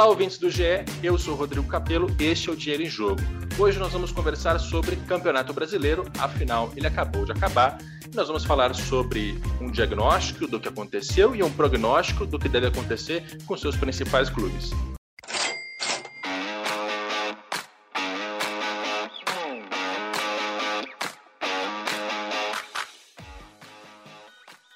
Olá, ouvintes do GE, eu sou Rodrigo Capello, este é o Dinheiro em Jogo. Hoje nós vamos conversar sobre Campeonato Brasileiro, afinal ele acabou de acabar. Nós vamos falar sobre um diagnóstico do que aconteceu e um prognóstico do que deve acontecer com seus principais clubes.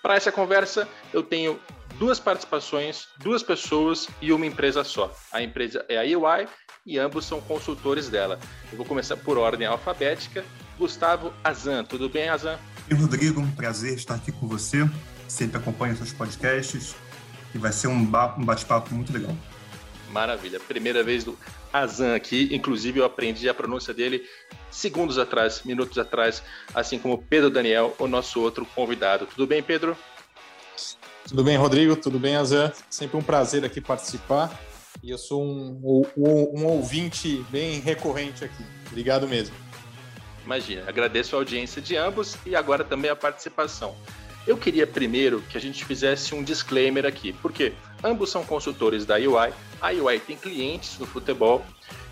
Para essa conversa, eu tenho duas participações, duas pessoas e uma empresa só. A empresa é a UI e ambos são consultores dela. Eu vou começar por ordem alfabética. Gustavo Azan, tudo bem, Azan? E Rodrigo, um prazer estar aqui com você. Sempre acompanho seus podcasts e vai ser um bate-papo muito legal. Maravilha. Primeira vez do Azan aqui, inclusive eu aprendi a pronúncia dele segundos atrás, minutos atrás, assim como Pedro Daniel, o nosso outro convidado. Tudo bem, Pedro? Tudo bem, Rodrigo? Tudo bem, Azan? Sempre um prazer aqui participar. E eu sou um, um, um ouvinte bem recorrente aqui. Obrigado mesmo. Imagina, agradeço a audiência de ambos e agora também a participação. Eu queria primeiro que a gente fizesse um disclaimer aqui, porque ambos são consultores da UI, a UI tem clientes no futebol,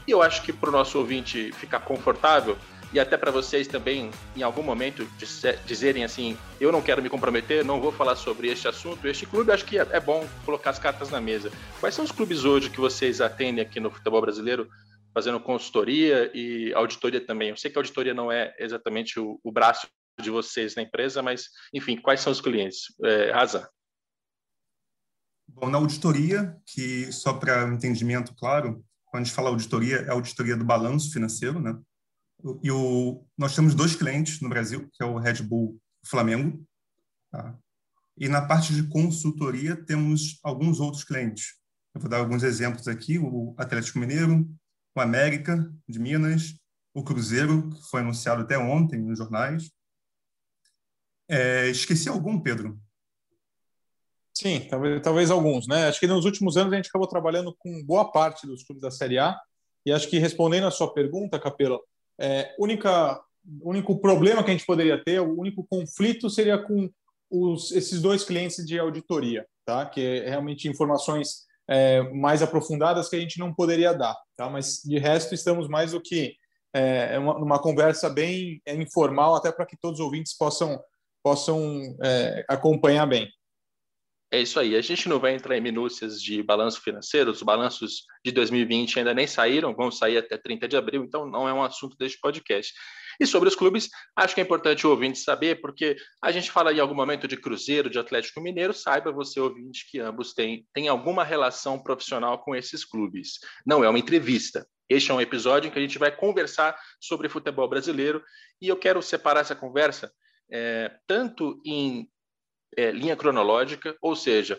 e eu acho que para o nosso ouvinte ficar confortável, e até para vocês também, em algum momento, dizerem assim: eu não quero me comprometer, não vou falar sobre este assunto, este clube, acho que é bom colocar as cartas na mesa. Quais são os clubes hoje que vocês atendem aqui no futebol brasileiro, fazendo consultoria e auditoria também? Eu sei que a auditoria não é exatamente o, o braço de vocês na empresa, mas, enfim, quais são os clientes? É, Raza. Bom, na auditoria, que só para entendimento claro, quando a gente fala auditoria, é a auditoria do balanço financeiro, né? E o, nós temos dois clientes no Brasil, que é o Red Bull Flamengo. Tá? E na parte de consultoria temos alguns outros clientes. Eu vou dar alguns exemplos aqui: o Atlético Mineiro, o América de Minas, o Cruzeiro, que foi anunciado até ontem nos jornais. É, esqueci algum, Pedro? Sim, talvez, talvez alguns, né? Acho que nos últimos anos a gente acabou trabalhando com boa parte dos clubes da Série A. E acho que respondendo a sua pergunta, Capelo, é, única, único problema que a gente poderia ter, o único conflito seria com os, esses dois clientes de auditoria, tá? Que é realmente informações é, mais aprofundadas que a gente não poderia dar, tá? Mas de resto estamos mais do que é, é uma, uma conversa bem informal, até para que todos os ouvintes possam possam é, acompanhar bem. É isso aí. A gente não vai entrar em minúcias de balanço financeiro, os balanços de 2020 ainda nem saíram, vão sair até 30 de abril, então não é um assunto deste podcast. E sobre os clubes, acho que é importante o ouvinte saber, porque a gente fala em algum momento de Cruzeiro, de Atlético Mineiro, saiba você, ouvinte, que ambos têm, têm alguma relação profissional com esses clubes. Não é uma entrevista. Este é um episódio em que a gente vai conversar sobre futebol brasileiro e eu quero separar essa conversa é, tanto em é, linha cronológica, ou seja,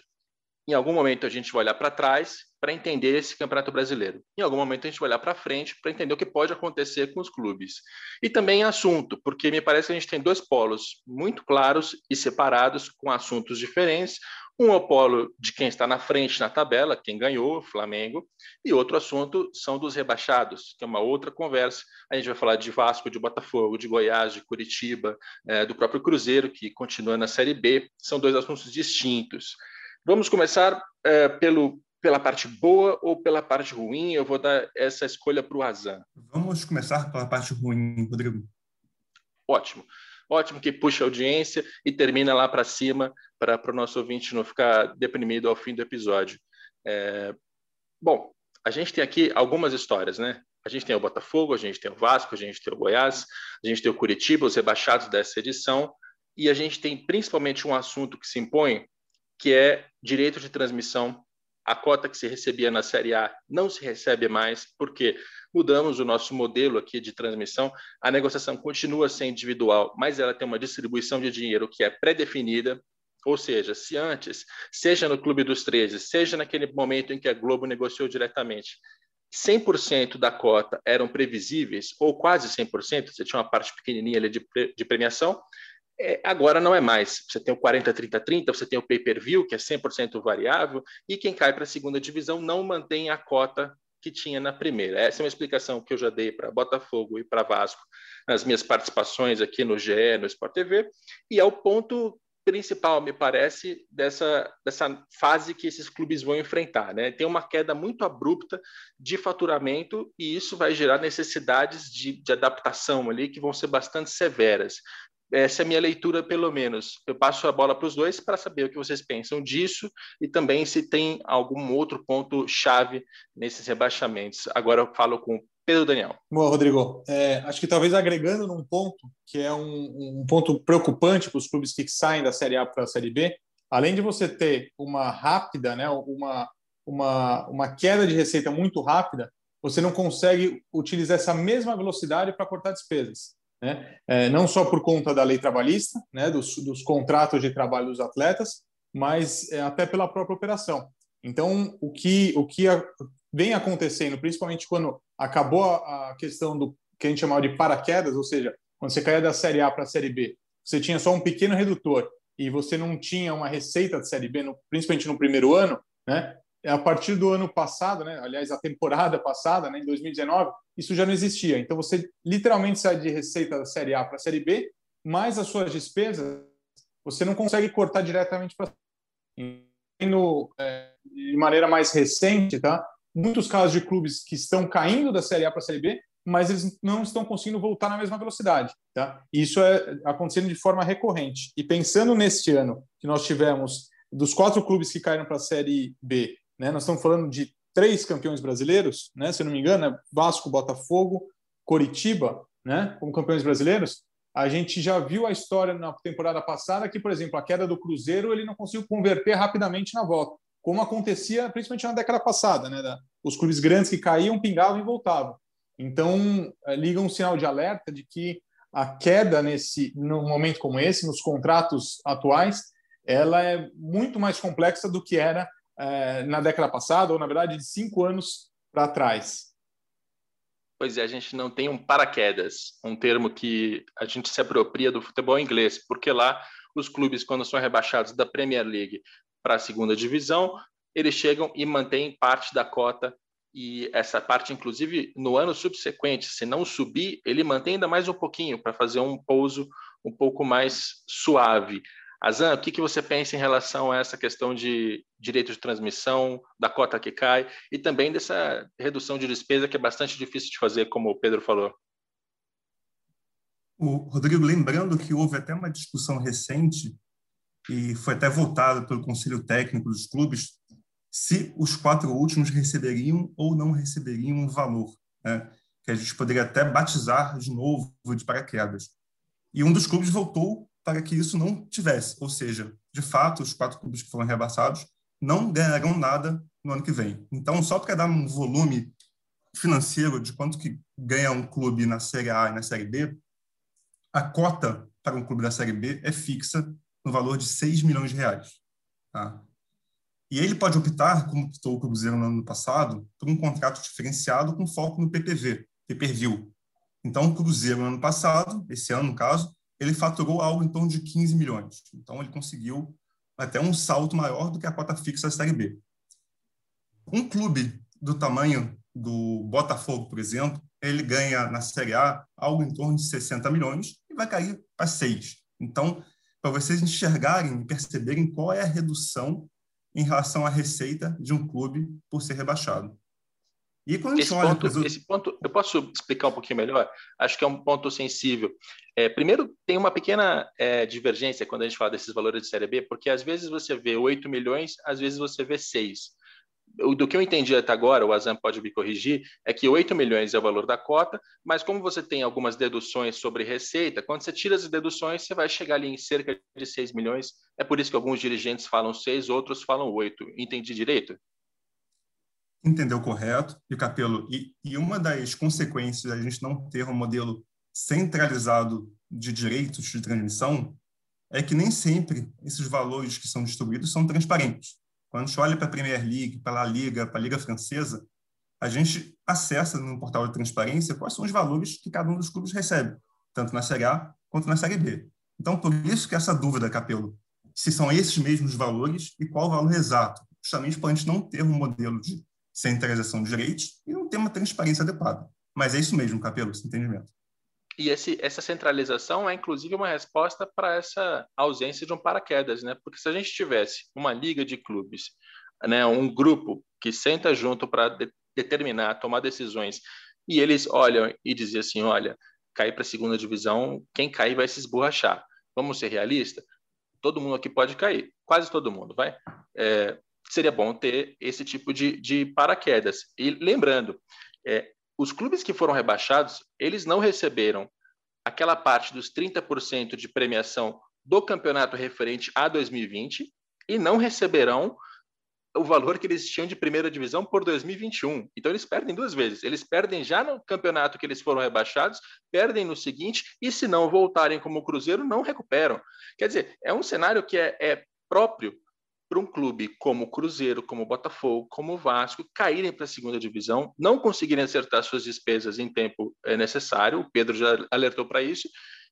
em algum momento a gente vai olhar para trás para entender esse campeonato brasileiro. Em algum momento a gente vai olhar para frente para entender o que pode acontecer com os clubes. E também assunto, porque me parece que a gente tem dois polos muito claros e separados, com assuntos diferentes. Um é o polo de quem está na frente na tabela, quem ganhou, Flamengo, e outro assunto são dos rebaixados, que é uma outra conversa. A gente vai falar de Vasco, de Botafogo, de Goiás, de Curitiba, é, do próprio Cruzeiro, que continua na Série B. São dois assuntos distintos. Vamos começar é, pelo, pela parte boa ou pela parte ruim? Eu vou dar essa escolha para o Azan. Vamos começar pela parte ruim, Rodrigo. Ótimo. Ótimo que puxa audiência e termina lá para cima para o nosso ouvinte não ficar deprimido ao fim do episódio. É, bom, a gente tem aqui algumas histórias, né? A gente tem o Botafogo, a gente tem o Vasco, a gente tem o Goiás, a gente tem o Curitiba, os rebaixados dessa edição, e a gente tem principalmente um assunto que se impõe, que é direito de transmissão. A cota que se recebia na Série A não se recebe mais, porque mudamos o nosso modelo aqui de transmissão. A negociação continua sendo individual, mas ela tem uma distribuição de dinheiro que é pré-definida. Ou seja, se antes, seja no Clube dos 13, seja naquele momento em que a Globo negociou diretamente, 100% da cota eram previsíveis, ou quase 100%, você tinha uma parte pequenininha ali de, de premiação, É, agora não é mais. Você tem o 40-30-30, você tem o pay-per-view, que é 100% variável, e quem cai para a segunda divisão não mantém a cota que tinha na primeira. Essa é uma explicação que eu já dei para Botafogo e para Vasco nas minhas participações aqui no GE, no Sport TV, e é o ponto principal, me parece, dessa, dessa fase que esses clubes vão enfrentar. Né? Tem uma queda muito abrupta de faturamento e isso vai gerar necessidades de, de adaptação ali que vão ser bastante severas. Essa é a minha leitura, pelo menos. Eu passo a bola para os dois para saber o que vocês pensam disso e também se tem algum outro ponto chave nesses rebaixamentos. Agora eu falo com Pedro Daniel. Bom, Rodrigo, é, acho que talvez agregando num ponto que é um, um ponto preocupante para os clubes que saem da Série A para a Série B, além de você ter uma rápida, né, uma, uma, uma queda de receita muito rápida, você não consegue utilizar essa mesma velocidade para cortar despesas. Né? É, não só por conta da lei trabalhista, né, dos, dos contratos de trabalho dos atletas, mas é, até pela própria operação. Então, o que, o que a, vem acontecendo, principalmente quando acabou a, a questão do que a gente chamava de paraquedas, ou seja, quando você caía da Série A para a Série B, você tinha só um pequeno redutor e você não tinha uma receita de Série B, no, principalmente no primeiro ano, né? A partir do ano passado, né? aliás, a temporada passada, né, em 2019, isso já não existia. Então, você literalmente sai de receita da Série A para a Série B, mais as suas despesas, você não consegue cortar diretamente para é, de maneira mais recente, tá? Muitos casos de clubes que estão caindo da Série A para a Série B, mas eles não estão conseguindo voltar na mesma velocidade, tá? Isso é acontecendo de forma recorrente. E pensando neste ano que nós tivemos dos quatro clubes que caíram para a Série B, né? Nós estamos falando de três campeões brasileiros, né? Se eu não me engano, é Vasco, Botafogo, Coritiba, né? Como campeões brasileiros. A gente já viu a história na temporada passada que, por exemplo, a queda do Cruzeiro ele não conseguiu converter rapidamente na volta, como acontecia principalmente na década passada, né? Os clubes grandes que caíam, pingavam e voltavam. Então, eh, liga um sinal de alerta de que a queda nesse num momento como esse, nos contratos atuais, ela é muito mais complexa do que era é, na década passada, ou na verdade de cinco anos para trás. Pois é, a gente não tem um paraquedas, um termo que a gente se apropria do futebol inglês, porque lá os clubes, quando são rebaixados da Premier League para a segunda divisão, eles chegam e mantêm parte da cota e essa parte, inclusive, no ano subsequente, se não subir, ele mantém ainda mais um pouquinho para fazer um pouso um pouco mais suave. Azan, o que, que você pensa em relação a essa questão de direito de transmissão, da cota que cai e também dessa redução de despesa que é bastante difícil de fazer, como o Pedro falou? O Rodrigo, lembrando que houve até uma discussão recente e foi até votada pelo Conselho Técnico dos clubes se os quatro últimos receberiam ou não receberiam um valor, né? que a gente poderia até batizar de novo de paraquedas. E um dos clubes voltou para que isso não tivesse. Ou seja, de fato, os quatro clubes que foram rebaixados não ganharão nada no ano que vem. Então, só para dar um volume financeiro de quanto que ganha um clube na Série A e na Série B, a cota para um clube da Série B é fixa no valor de 6 milhões de reais. Tá? E ele pode optar, como optou o Cruzeiro no ano passado, por um contrato diferenciado com foco no PPV, pay-per-view. Então, o Cruzeiro, no ano passado, esse ano, no caso, ele faturou algo em torno de 15 milhões. Então, ele conseguiu até um salto maior do que a cota fixa da Série B. Um clube do tamanho do Botafogo, por exemplo, ele ganha na Série A algo em torno de 60 milhões e vai cair para 6. Então, para vocês enxergarem e perceberem qual é a redução em relação à receita de um clube por ser rebaixado. E quando esse, olha ponto, esse ponto, eu posso explicar um pouquinho melhor? Acho que é um ponto sensível. É, primeiro, tem uma pequena é, divergência quando a gente fala desses valores de Série B, porque às vezes você vê 8 milhões, às vezes você vê 6. Do que eu entendi até agora, o Azam pode me corrigir, é que 8 milhões é o valor da cota, mas como você tem algumas deduções sobre receita, quando você tira as deduções, você vai chegar ali em cerca de 6 milhões. É por isso que alguns dirigentes falam 6, outros falam 8. Entendi direito? Entendeu correto, e Capelo, e, e uma das consequências da gente não ter um modelo centralizado de direitos de transmissão é que nem sempre esses valores que são distribuídos são transparentes. Quando a gente olha para a Premier League, para a Liga, para a Liga Francesa, a gente acessa no portal de transparência quais são os valores que cada um dos clubes recebe, tanto na Série A quanto na Série B. Então, por isso que essa dúvida, Capelo, se são esses mesmos valores e qual o valor exato, justamente para a gente não ter um modelo de centralização de direitos e não ter uma transparência adequada. Mas é isso mesmo, Capelo, esse entendimento. E esse, essa centralização é, inclusive, uma resposta para essa ausência de um paraquedas, né? Porque se a gente tivesse uma liga de clubes, né, um grupo que senta junto para de, determinar, tomar decisões, e eles olham e dizem assim, olha, cair para a segunda divisão, quem cair vai se esborrachar. Vamos ser realistas? Todo mundo aqui pode cair, quase todo mundo, vai. É, seria bom ter esse tipo de, de paraquedas. E lembrando, é, os clubes que foram rebaixados, eles não receberam aquela parte dos 30% de premiação do campeonato referente a 2020 e não receberão o valor que eles tinham de primeira divisão por 2021. Então eles perdem duas vezes. Eles perdem já no campeonato que eles foram rebaixados, perdem no seguinte e se não voltarem como o Cruzeiro não recuperam. Quer dizer, é um cenário que é, é próprio para um clube como o Cruzeiro, como o Botafogo, como o Vasco caírem para a segunda divisão, não conseguirem acertar suas despesas em tempo é, necessário, o Pedro já alertou para isso,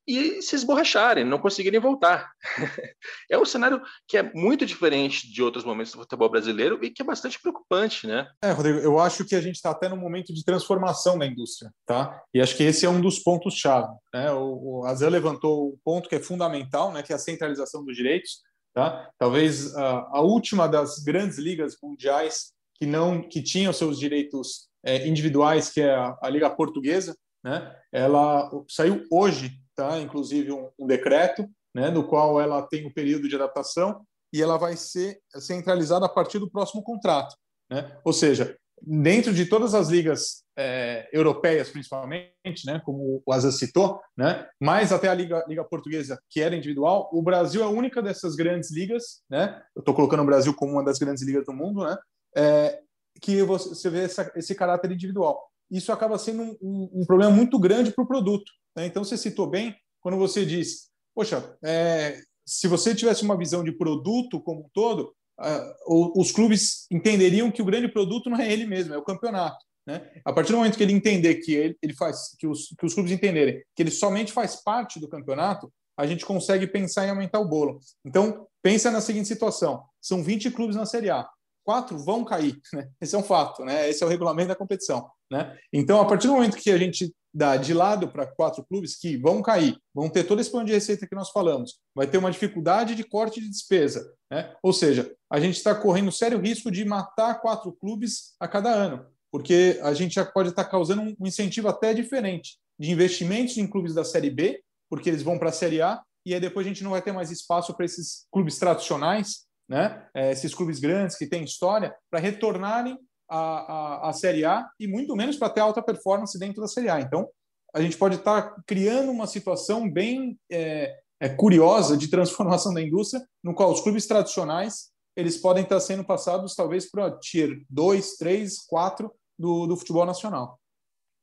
e se esborracharem, não conseguirem voltar. é um cenário que é muito diferente de outros momentos do futebol brasileiro e que é bastante preocupante, né? É, Rodrigo, eu acho que a gente está até num momento de transformação da indústria, tá? E acho que esse é um dos pontos-chave. Né? O, o Azé levantou um ponto que é fundamental, né? Que é a centralização dos direitos. Tá? Talvez a, a última das grandes ligas mundiais que não que tinham seus direitos é, individuais, que é a, a, Liga Portuguesa, né? Ela saiu hoje, tá? Inclusive um, um decreto, né? No qual ela tem um período de adaptação e ela vai ser centralizada a partir do próximo contrato, né? Ou seja, dentro de todas as ligas é, europeias, principalmente, né, como o Asa citou, né, mais até a liga, liga portuguesa, que era individual, o Brasil é a única dessas grandes ligas, né, eu estou colocando o Brasil como uma das grandes ligas do mundo, né, é, que você vê essa, esse caráter individual. Isso acaba sendo um, um, um problema muito grande para o produto. Né? Então, você citou bem quando você diz, poxa, é, se você tivesse uma visão de produto como um todo, uh, os clubes entenderiam que o grande produto não é ele mesmo, é o campeonato. Né? A partir do momento que ele entender que ele, ele faz, que os, que os clubes entenderem que ele somente faz parte do campeonato, a gente consegue pensar em aumentar o bolo. Então, pensa na seguinte situação: são 20 clubes na Série A, quatro vão cair. Né? Esse é um fato, né? esse é o regulamento da competição. Né? Então, a partir do momento que a gente dá de lado para quatro clubes que vão cair, vão ter todo esse plano de receita que nós falamos, vai ter uma dificuldade de corte de despesa. Né? Ou seja, a gente está correndo sério risco de matar quatro clubes a cada ano, porque a gente já pode estar tá causando um incentivo até diferente de investimentos em clubes da Série B, porque eles vão para a Série A, e aí depois a gente não vai ter mais espaço para esses clubes tradicionais, né? É, esses clubes grandes que têm história, para retornarem à, à, à Série A e muito menos para ter alta performance dentro da Série A. Então, a gente pode estar tá criando uma situação bem é, é, curiosa de transformação da indústria, no qual os clubes tradicionais eles podem estar sendo passados talvez para tier 2, 3, 4 do, do futebol nacional.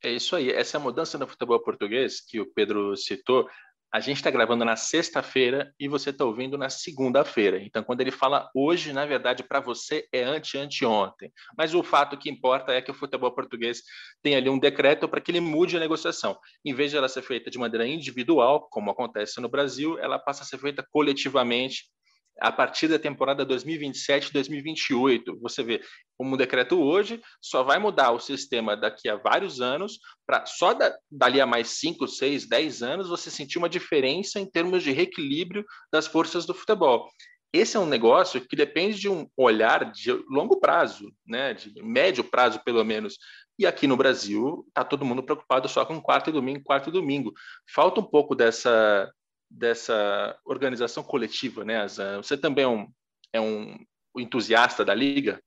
É isso aí. Essa mudança no futebol português que o Pedro citou, a gente está gravando na sexta-feira e você está ouvindo na segunda-feira. Então, quando ele fala hoje, na verdade, para você é ante-anteontem. Mas o fato que importa é que o futebol português tem ali um decreto para que ele mude a negociação. Em vez de ela ser feita de maneira individual, como acontece no Brasil, ela passa a ser feita coletivamente a partir da temporada 2027-2028. Você vê, como o decreto hoje só vai mudar o sistema daqui a vários anos, para só da, dali a mais 5, 6, 10 anos você sentir uma diferença em termos de reequilíbrio das forças do futebol. Esse é um negócio que depende de um olhar de longo prazo, né, de médio prazo pelo menos. E aqui no Brasil está todo mundo preocupado só com quarto e domingo, quarto e domingo. Falta um pouco dessa dessa organização coletiva, né, Azan? Você também é um, é um entusiasta da liga?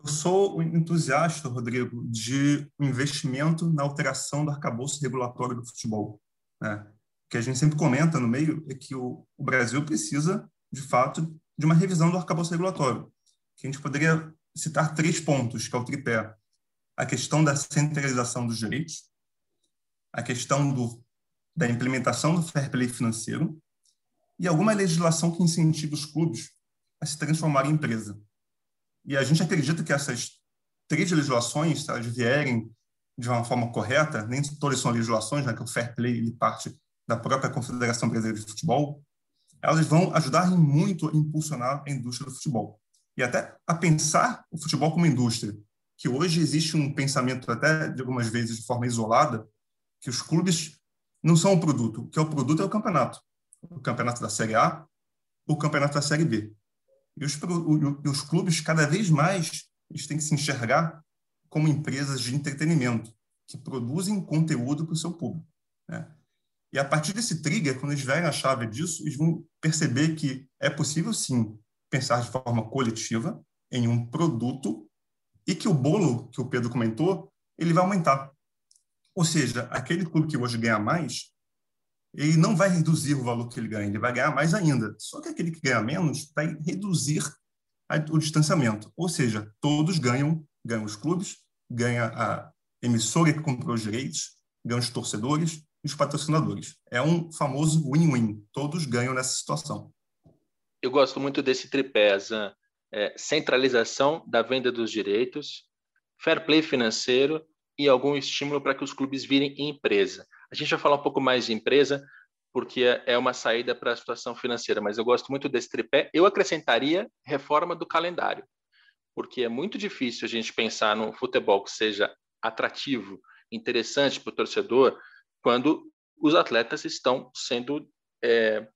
Eu sou um entusiasta, Rodrigo, de investimento na alteração do arcabouço regulatório do futebol. Né? O que a gente sempre comenta no meio é que o, o Brasil precisa, de fato, de uma revisão do arcabouço regulatório. Que a gente poderia citar três pontos, que é o tripé. A questão da centralização dos direitos, a questão do da implementação do fair play financeiro e alguma legislação que incentive os clubes a se transformar em empresa. E a gente acredita que essas três legislações, se elas vierem de uma forma correta, nem todas são legislações, né, que o fair play ele parte da própria Confederação Brasileira de Futebol, elas vão ajudar muito a impulsionar a indústria do futebol e até a pensar o futebol como indústria, que hoje existe um pensamento até de algumas vezes de forma isolada que os clubes não são o produto, o que é o produto é o campeonato, o campeonato da Série A, o campeonato da Série B. E os, os clubes cada vez mais eles têm que se enxergar como empresas de entretenimento que produzem conteúdo para o seu público. Né? E a partir desse trigger, quando eles verem a chave disso, eles vão perceber que é possível, sim, pensar de forma coletiva em um produto e que o bolo que o Pedro comentou, ele vai aumentar. Ou seja, aquele clube que hoje ganha mais, ele não vai reduzir o valor que ele ganha, ele vai ganhar mais ainda. Só que aquele que ganha menos vai reduzir o distanciamento. Ou seja, todos ganham, ganham os clubes, ganha a emissora que comprou os direitos, ganham os torcedores e os patrocinadores. É um famoso win-win. Todos ganham nessa situação. Eu gosto muito desse tripé, Zan. É, centralização da venda dos direitos, fair play financeiro e algum estímulo para que os clubes virem empresa. A gente vai falar um pouco mais de empresa, porque é, uma saída para a situação financeira, mas eu gosto muito desse tripé. Eu acrescentaria reforma do calendário, porque é muito difícil a gente pensar num futebol que seja atrativo, interessante para o torcedor, quando os atletas estão sendo é,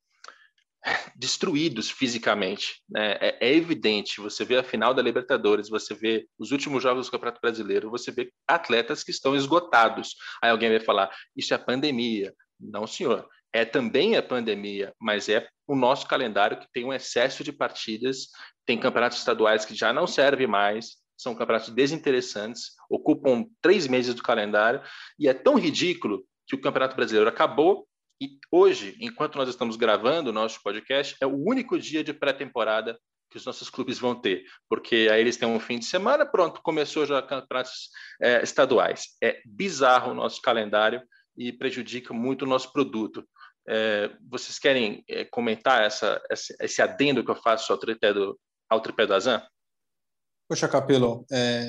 destruídos fisicamente. Né? É, é, evidente, você vê a final da Libertadores, você vê os últimos jogos do Campeonato Brasileiro, você vê atletas que estão esgotados. Aí alguém vai falar, isso é pandemia. Não, senhor. É também a pandemia, mas é o nosso calendário que tem um excesso de partidas, tem campeonatos estaduais que já não servem mais, são campeonatos desinteressantes, ocupam três meses do calendário, e é tão ridículo que o Campeonato Brasileiro acabou e hoje, enquanto nós estamos gravando o nosso podcast, é o único dia de pré-temporada que os nossos clubes vão ter, porque aí eles têm um fim de semana, pronto, começou já campeonatos é, estaduais. É bizarro o nosso calendário e prejudica muito o nosso produto. É, vocês querem é, comentar essa, esse, esse adendo que eu faço ao tripé do, Azan? Poxa, Capelo,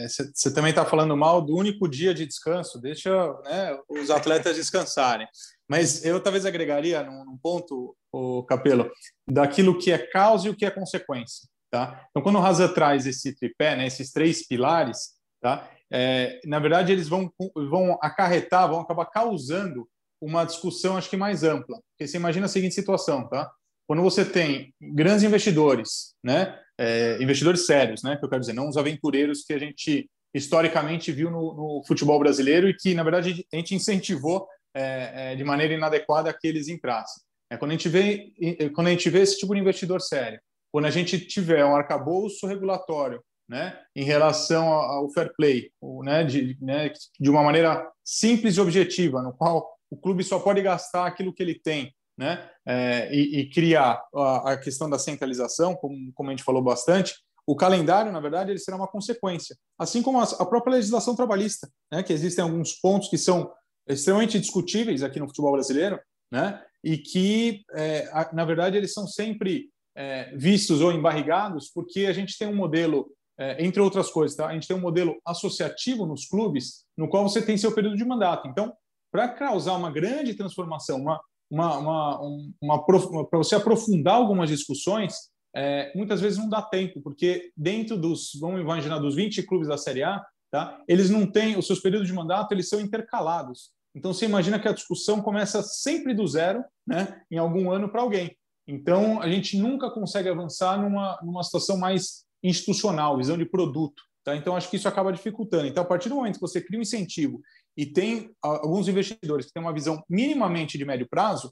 você é, também está falando mal do único dia de descanso, deixa né, os atletas descansarem. Mas eu talvez agregaria num, num ponto, o Capelo, daquilo que é causa e o que é consequência. Tá? Então, quando o Raza traz esse tripé, né, esses três pilares, tá? É, na verdade, eles vão, vão acarretar, vão acabar causando uma discussão, acho que mais ampla. Porque você imagina a seguinte situação, tá? Quando você tem grandes investidores, né, é, investidores sérios, né, que eu quero dizer, não os aventureiros que a gente historicamente viu no, no futebol brasileiro e que, na verdade, a gente incentivou é, é, de maneira inadequada que eles entrassem. É, quando, a gente vê, quando a gente vê esse tipo de investidor sério, quando a gente tiver um arcabouço regulatório né, em relação ao fair play, né, de, né, de uma maneira simples e objetiva, no qual o clube só pode gastar aquilo que ele tem né? É, e, e, criar a, a, questão da centralização, como, como a gente falou bastante, o calendário, na verdade, ele será uma consequência, assim como a, a própria legislação trabalhista, né? que existem alguns pontos que são extremamente discutíveis aqui no futebol brasileiro, né? e que, é, na verdade, eles são sempre é, vistos ou embarrigados porque a gente tem um modelo, é, entre outras coisas, tá? a gente tem um modelo associativo nos clubes, no qual você tem seu período de mandato. Então, para causar uma grande transformação, uma, uma, uma, uma para você aprofundar algumas discussões, é, muitas vezes não dá tempo, porque dentro dos, vamos imaginar, dos 20 clubes da Série A, tá, eles não têm, os seus períodos de mandato, eles são intercalados. Então, você imagina que a discussão começa sempre do zero, né, em algum ano para alguém. Então, a gente nunca consegue avançar numa, numa situação mais institucional, visão de produto. Tá? Então, acho que isso acaba dificultando. Então, a partir do momento que você cria um incentivo e tem alguns investidores que têm uma visão minimamente de médio prazo,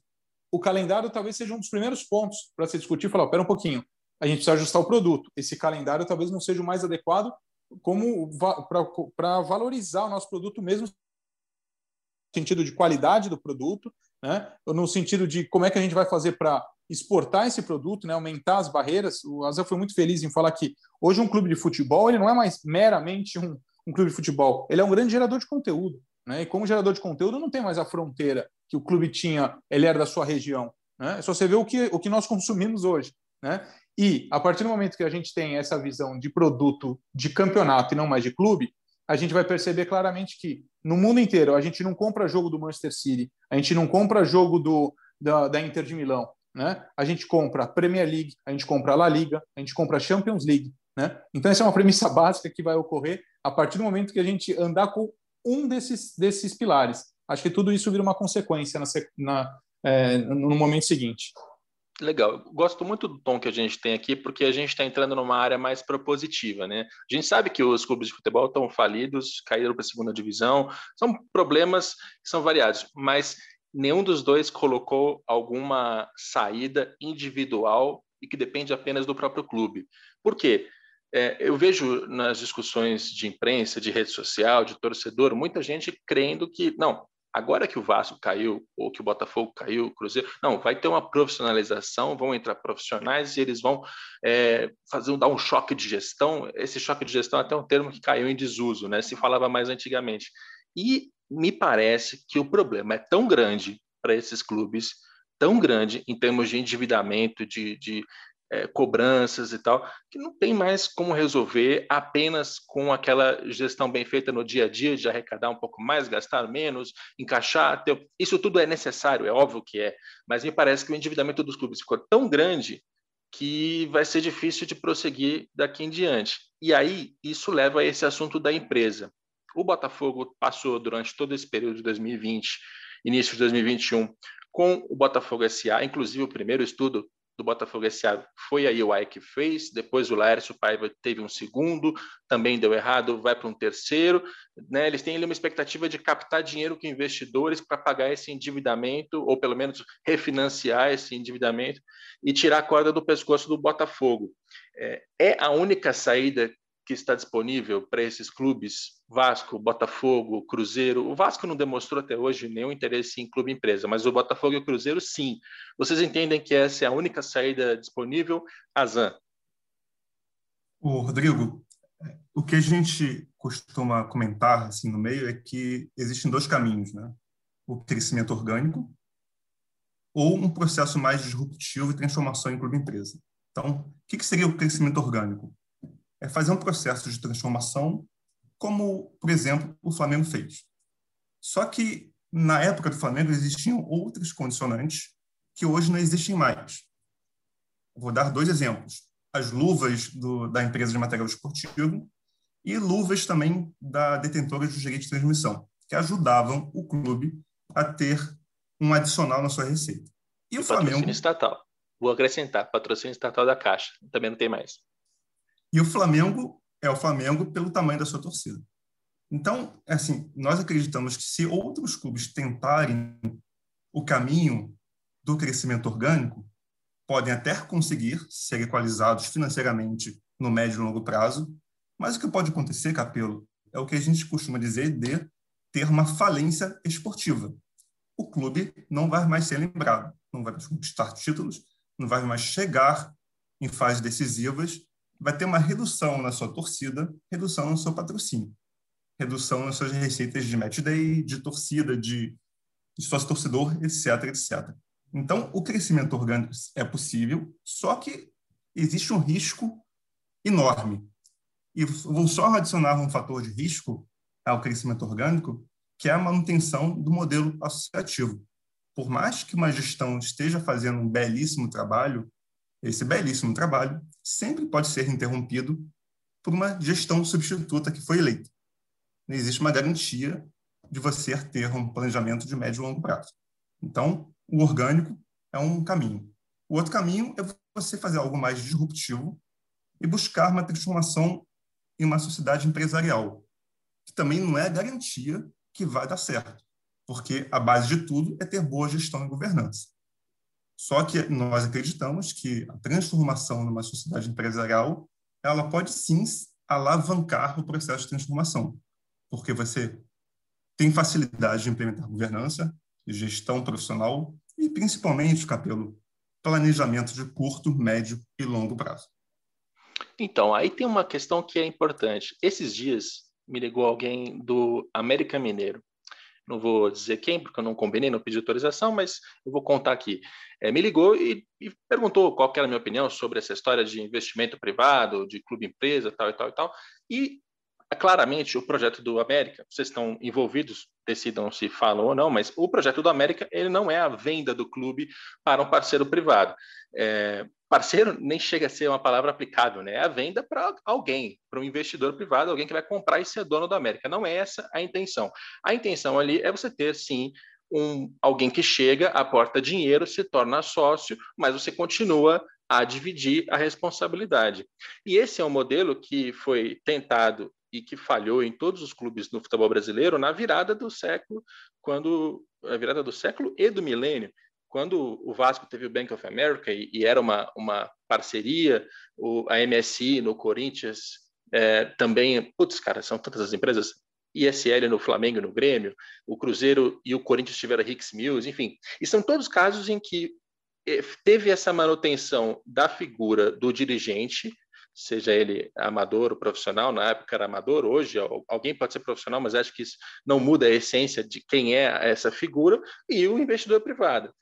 o calendário talvez seja um dos primeiros pontos para se discutir falar, espera um pouquinho, a gente precisa ajustar o produto. Esse calendário talvez não seja o mais adequado como para valorizar o nosso produto mesmo sentido de qualidade do produto, né? no sentido de como é que a gente vai fazer para exportar esse produto, né? aumentar as barreiras. O Azar foi muito feliz em falar que hoje um clube de futebol ele não é mais meramente um, um clube de futebol, ele é um grande gerador de conteúdo. Né? E como gerador de conteúdo, não tem mais a fronteira que o clube tinha, ele era da sua região. Né? É só você ver o que, o que nós consumimos hoje. Né? E a partir do momento que a gente tem essa visão de produto de campeonato e não mais de clube, a gente vai perceber claramente que no mundo inteiro a gente não compra jogo do Manchester City, a gente não compra jogo do, da, da Inter de Milão. Né? A gente compra a Premier League, a gente compra a La Liga, a gente compra a Champions League. Né? Então, essa é uma premissa básica que vai ocorrer a partir do momento que a gente andar com um desses, desses pilares. Acho que tudo isso vira uma consequência na, na é, no momento seguinte. Legal. Gosto muito do tom que a gente tem aqui, porque a gente está entrando numa área mais propositiva, né? A gente sabe que os clubes de futebol estão falidos, caíram para a segunda divisão, são problemas que são variados, mas nenhum dos dois colocou alguma saída individual e que depende apenas do próprio clube. Por quê? É, eu vejo nas discussões de imprensa, de rede social, de torcedor, muita gente crendo que, não, Agora que o Vasco caiu, ou que o Botafogo caiu, o Cruzeiro, não, vai ter uma profissionalização, vão entrar profissionais e eles vão é, fazer dar um choque de gestão. Esse choque de gestão é até um termo que caiu em desuso, né? Se falava mais antigamente. E me parece que o problema é tão grande para esses clubes, tão grande em termos de endividamento, de, de é, cobranças e tal, que não tem mais como resolver apenas com aquela gestão bem feita no dia a dia, de arrecadar um pouco mais, gastar menos, encaixar. Ter... Isso tudo é necessário, é óbvio que é, mas me parece que o endividamento dos clubes ficou tão grande que vai ser difícil de prosseguir daqui em diante. E aí, isso leva a esse assunto da empresa. O Botafogo passou durante todo esse período de 2020, início de 2021, com o Botafogo SA, inclusive o primeiro estudo do Botafogo S.A. foi a UI que fez, depois o Laércio Paiva teve um segundo, também deu errado, vai para um terceiro. Né? Eles têm ali uma expectativa de captar dinheiro com investidores para pagar esse endividamento, ou pelo menos refinanciar esse endividamento e tirar a corda do pescoço do Botafogo. É, é a única saída que está disponível para esses clubes, Vasco, Botafogo, Cruzeiro. O Vasco não demonstrou até hoje nenhum interesse em clube empresa, mas o Botafogo e o Cruzeiro sim. Vocês entendem que essa é a única saída disponível? Azan. O Rodrigo, o que a gente costuma comentar assim no meio é que existem dois caminhos, né? O crescimento orgânico ou um processo mais disruptivo e transformação em clube empresa. Então, o que seria o crescimento orgânico? É fazer um processo de transformação, como, por exemplo, o Flamengo fez. Só que, na época do Flamengo, existiam outros condicionantes que hoje não existem mais. Vou dar dois exemplos. As luvas do, da empresa de material esportivo e luvas também da detentora de direito de transmissão, que ajudavam o clube a ter um adicional na sua receita. E o, o Flamengo... Patrocínio estatal. Vou acrescentar, patrocínio estatal da Caixa. Também não tem mais. E o Flamengo é o Flamengo pelo tamanho da sua torcida. Então, assim, nós acreditamos que se outros clubes tentarem o caminho do crescimento orgânico, podem até conseguir ser equalizados financeiramente no médio e longo prazo, mas o que pode acontecer, Capelo, é o que a gente costuma dizer de ter uma falência esportiva. O clube não vai mais ser lembrado, não vai mais conquistar títulos, não vai mais chegar em fases decisivas vai ter uma redução na sua torcida, redução no seu patrocínio, redução nas suas receitas de match day, de torcida, de, de torcedor, etc, etc. Então, o crescimento orgânico é possível, só que existe um risco enorme. E vou só adicionar um fator de risco ao crescimento orgânico, que é a manutenção do modelo associativo. Por mais que uma gestão esteja fazendo um belíssimo trabalho, esse belíssimo trabalho sempre pode ser interrompido por uma gestão substituta que foi eleita. Não existe uma garantia de você ter um planejamento de médio e longo prazo. Então, o orgânico é um caminho. O outro caminho é você fazer algo mais disruptivo e buscar uma transformação em uma sociedade empresarial, que também não é garantia que vai dar certo, porque a base de tudo é ter boa gestão e governança. Só que nós acreditamos que a transformação numa sociedade empresarial ela pode sim alavancar o processo de transformação, porque você tem facilidade de implementar governança, gestão profissional e, principalmente, ficar pelo planejamento de curto, médio e longo prazo. Então, aí tem uma questão que é importante. Esses dias me ligou alguém do América Mineiro não vou dizer quem, porque eu não combinei, não pedi autorização, mas eu vou contar aqui. É, me ligou e, e, perguntou qual era a minha opinião sobre essa história de investimento privado, de clube empresa, tal e tal e tal. E claramente o projeto do América, vocês estão envolvidos, decidam se falam ou não, mas o projeto do América ele não é a venda do clube para um parceiro privado. É, parceiro nem chega a ser uma palavra aplicável, né? É a venda para alguém, para um investidor privado, alguém que vai comprar e ser dono do América. Não é essa a intenção. A intenção ali é você ter, sim, um, alguém que chega, aporta dinheiro, se torna sócio, mas você continua a dividir a responsabilidade. E esse é um modelo que foi tentado e que falhou em todos os clubes no futebol brasileiro na virada do século, quando a virada do século e do milênio, quando o Vasco teve o Bank of America e, e era uma, uma parceria, o, a MSI no Corinthians é, também, putz, cara, são tantas as empresas, ISL no Flamengo e no Grêmio, o Cruzeiro e o Corinthians tiveram Hicks Mills, enfim. E são todos casos em que é, teve essa manutenção da figura do dirigente, seja ele amador ou profissional, na época era amador, hoje alguém pode ser profissional, mas acho que isso não muda a essência de quem é essa figura, e o investidor privado.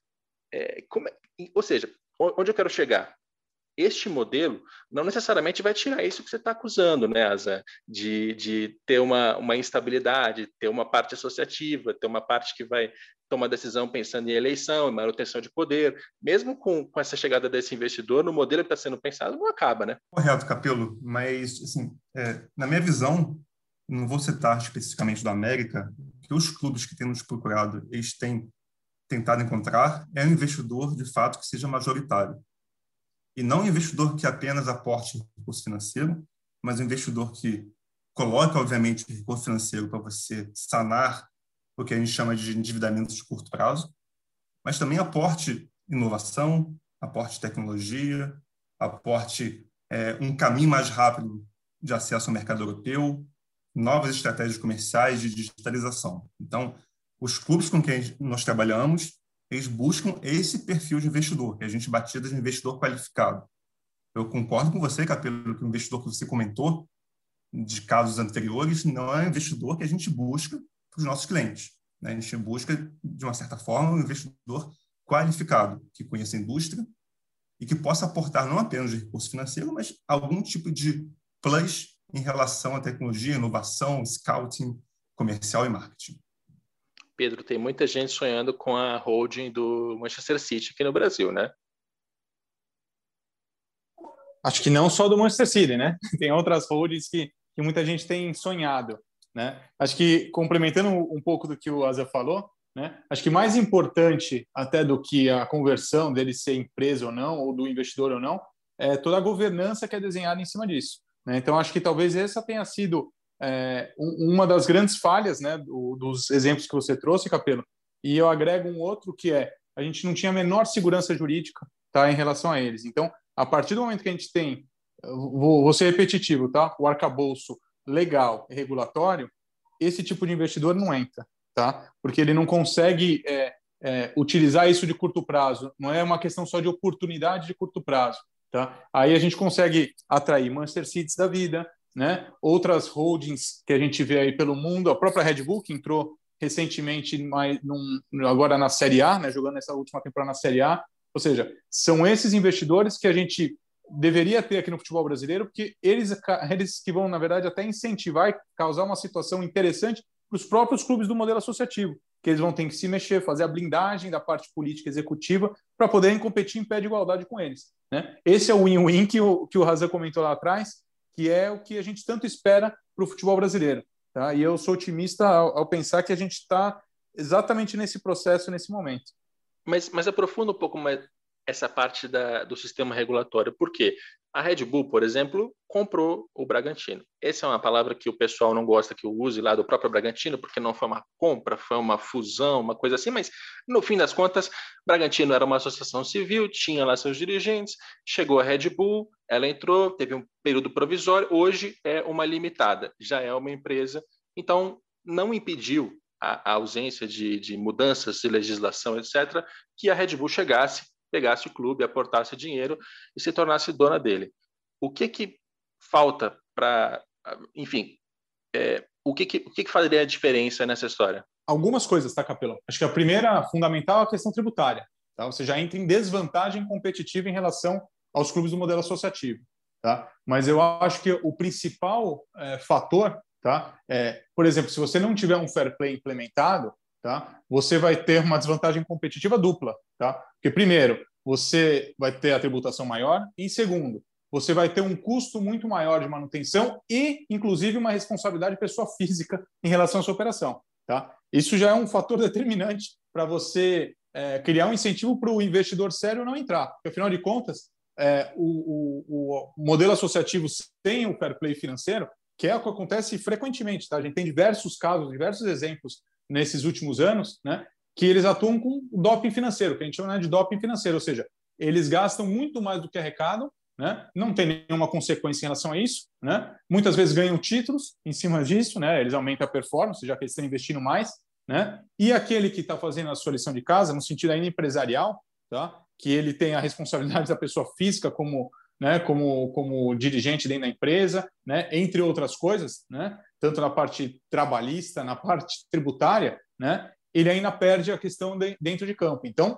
É, como, é, ou seja, onde eu quero chegar? Este modelo não necessariamente vai tirar isso que você está acusando, né, Asa? De, de ter uma, uma instabilidade, ter uma parte associativa, ter uma parte que vai tomar decisão pensando em eleição, em manutenção de poder. Mesmo com, com essa chegada desse investidor, no modelo que está sendo pensado, não acaba, né? Correto, Capelo. Mas, assim, é, na minha visão, não vou citar especificamente do América, que os clubes que têm nos procurado, eles têm tentado encontrar é um investidor, de fato, que seja majoritário. E não um investidor que apenas aporte recurso financeiro, mas um investidor que coloque, obviamente, recurso financeiro para você sanar o que a gente chama de endividamento de curto prazo, mas também aporte inovação, aporte tecnologia, aporte é, um caminho mais rápido de acesso ao mercado europeu, novas estratégias comerciais de digitalização. Então, os clubes com quem nós trabalhamos, eles buscam esse perfil de investidor, que a gente batiza de investidor qualificado. Eu concordo com você, Capelo, que o investidor que você comentou, de casos anteriores, não é um investidor que a gente busca para os nossos clientes. Né? A gente busca, de uma certa forma, um investidor qualificado, que conheça a indústria e que possa aportar não apenas de recurso financeiro, mas algum tipo de plus em relação à tecnologia, inovação, scouting, comercial e marketing. Pedro, tem muita gente sonhando com a holding do Manchester City aqui no Brasil, né? Acho que não só do Manchester City, né? Tem outras holdings que, que muita gente tem sonhado, né? Acho que, complementando um pouco do que o Asa falou, né? Acho que mais importante até do que a conversão dele ser empresa ou não, ou do investidor ou não, é toda a governança que é desenhada em cima disso. Né? Então, acho que talvez essa tenha sido é, uma das grandes falhas né, do, dos exemplos que você trouxe, Capelo, e eu agrego um outro que é a gente não tinha a menor segurança jurídica tá, em relação a eles. Então, a partir do momento que a gente tem, vou, vou ser repetitivo, tá? o arcabouço legal e regulatório, esse tipo de investidor não entra, tá? porque ele não consegue é, é, utilizar isso de curto prazo, não é uma questão só de oportunidade de curto prazo. Tá? Aí a gente consegue atrair Manchester Cities da vida, né? Outras holdings que a gente vê aí pelo mundo, a própria Red Bull que entrou recentemente mais num, agora na Série A, né? Jogando essa última temporada na Série A. Ou seja, são esses investidores que a gente deveria ter aqui no futebol brasileiro, porque eles, eles que vão, na verdade, até incentivar e causar uma situação interessante para os próprios clubes do modelo associativo, que eles vão ter que se mexer, fazer a blindagem da parte política executiva para poderem competir em pé de igualdade com eles. Né? Esse é o win-win que o, que o Razan comentou lá atrás, que é o que a gente tanto espera para o futebol brasileiro. Tá? E eu sou otimista ao, ao pensar que a gente está exatamente nesse processo, nesse momento. Mas, mas aprofunda um pouco mais essa parte da, do sistema regulatório. Por quê? A Red Bull, por exemplo, comprou o Bragantino. Essa é uma palavra que o pessoal não gosta que eu use lá do próprio Bragantino, porque não foi uma compra, foi uma fusão, uma coisa assim, mas no fim das contas, Bragantino era uma associação civil, tinha lá seus dirigentes, chegou a Red Bull, ela entrou, teve um período provisório, hoje é uma limitada, já é uma empresa, então não impediu a, a ausência de, de mudanças de legislação, etc., que a Red Bull chegasse pegasse o clube, aportasse dinheiro e se tornasse dona dele. O que que falta para, enfim, é, o que que, o que que faria a diferença nessa história? Algumas coisas, tá, Capelão? Acho que a primeira, fundamental, é a questão tributária. Tá? Você já entra em desvantagem competitiva em relação aos clubes do modelo associativo. Tá? Mas eu acho que o principal é, fator tá? É, por exemplo, se você não tiver um fair play implementado, tá? Você vai ter uma desvantagem competitiva dupla, tá? Porque primeiro, você vai ter a tributação maior e segundo, você vai ter um custo muito maior de manutenção e, inclusive, uma responsabilidade pessoa física em relação à sua operação, tá? Isso já é um fator determinante para você é, criar um incentivo para o investidor sério não entrar, porque afinal de contas, é, o, o, o, modelo associativo sem o fair play financeiro, que é o que acontece frequentemente, tá? A gente tem diversos casos, diversos exemplos nesses últimos anos, né, que eles atuam com doping financeiro, que a gente chama de doping financeiro, ou seja, eles gastam muito mais do que arrecadam, né, não tem nenhuma consequência em relação a isso, né, muitas vezes ganham títulos em cima disso, né, eles aumentam a performance, já que eles estão investindo mais, né, e aquele que está fazendo a sua lição de casa, no sentido ainda empresarial, tá, que ele tem a responsabilidade da pessoa física como né, como, como dirigente dentro da empresa, né, entre outras coisas, né, tanto na parte trabalhista, na parte tributária, né, ele ainda perde a questão de, dentro de campo. Então,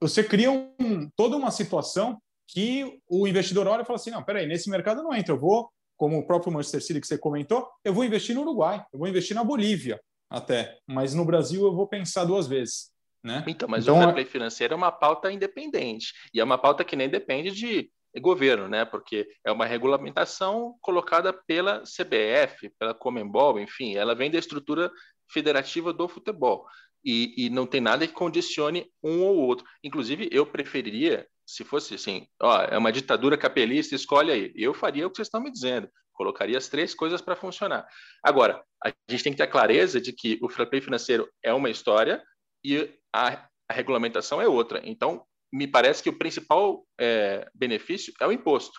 você cria um, toda uma situação que o investidor olha e fala assim, não, peraí, nesse mercado não entra, eu vou, como o próprio Manchester City que você comentou, eu vou investir no Uruguai, eu vou investir na Bolívia até, mas no Brasil eu vou pensar duas vezes. Né? Então, mas então, o fair play financeiro é uma pauta independente e é uma pauta que nem depende de governo, né? Porque é uma regulamentação colocada pela CBF, pela Comembol, enfim, ela vem da estrutura federativa do futebol e, e não tem nada que condicione um ou outro. Inclusive, eu preferiria, se fosse assim, ó, é uma ditadura capelista, escolhe aí. Eu faria o que vocês estão me dizendo. Colocaria as três coisas para funcionar. Agora, a gente tem que ter a clareza de que o fair financeiro é uma história e a, a regulamentação é outra. Então, me parece que o principal é, benefício é o imposto.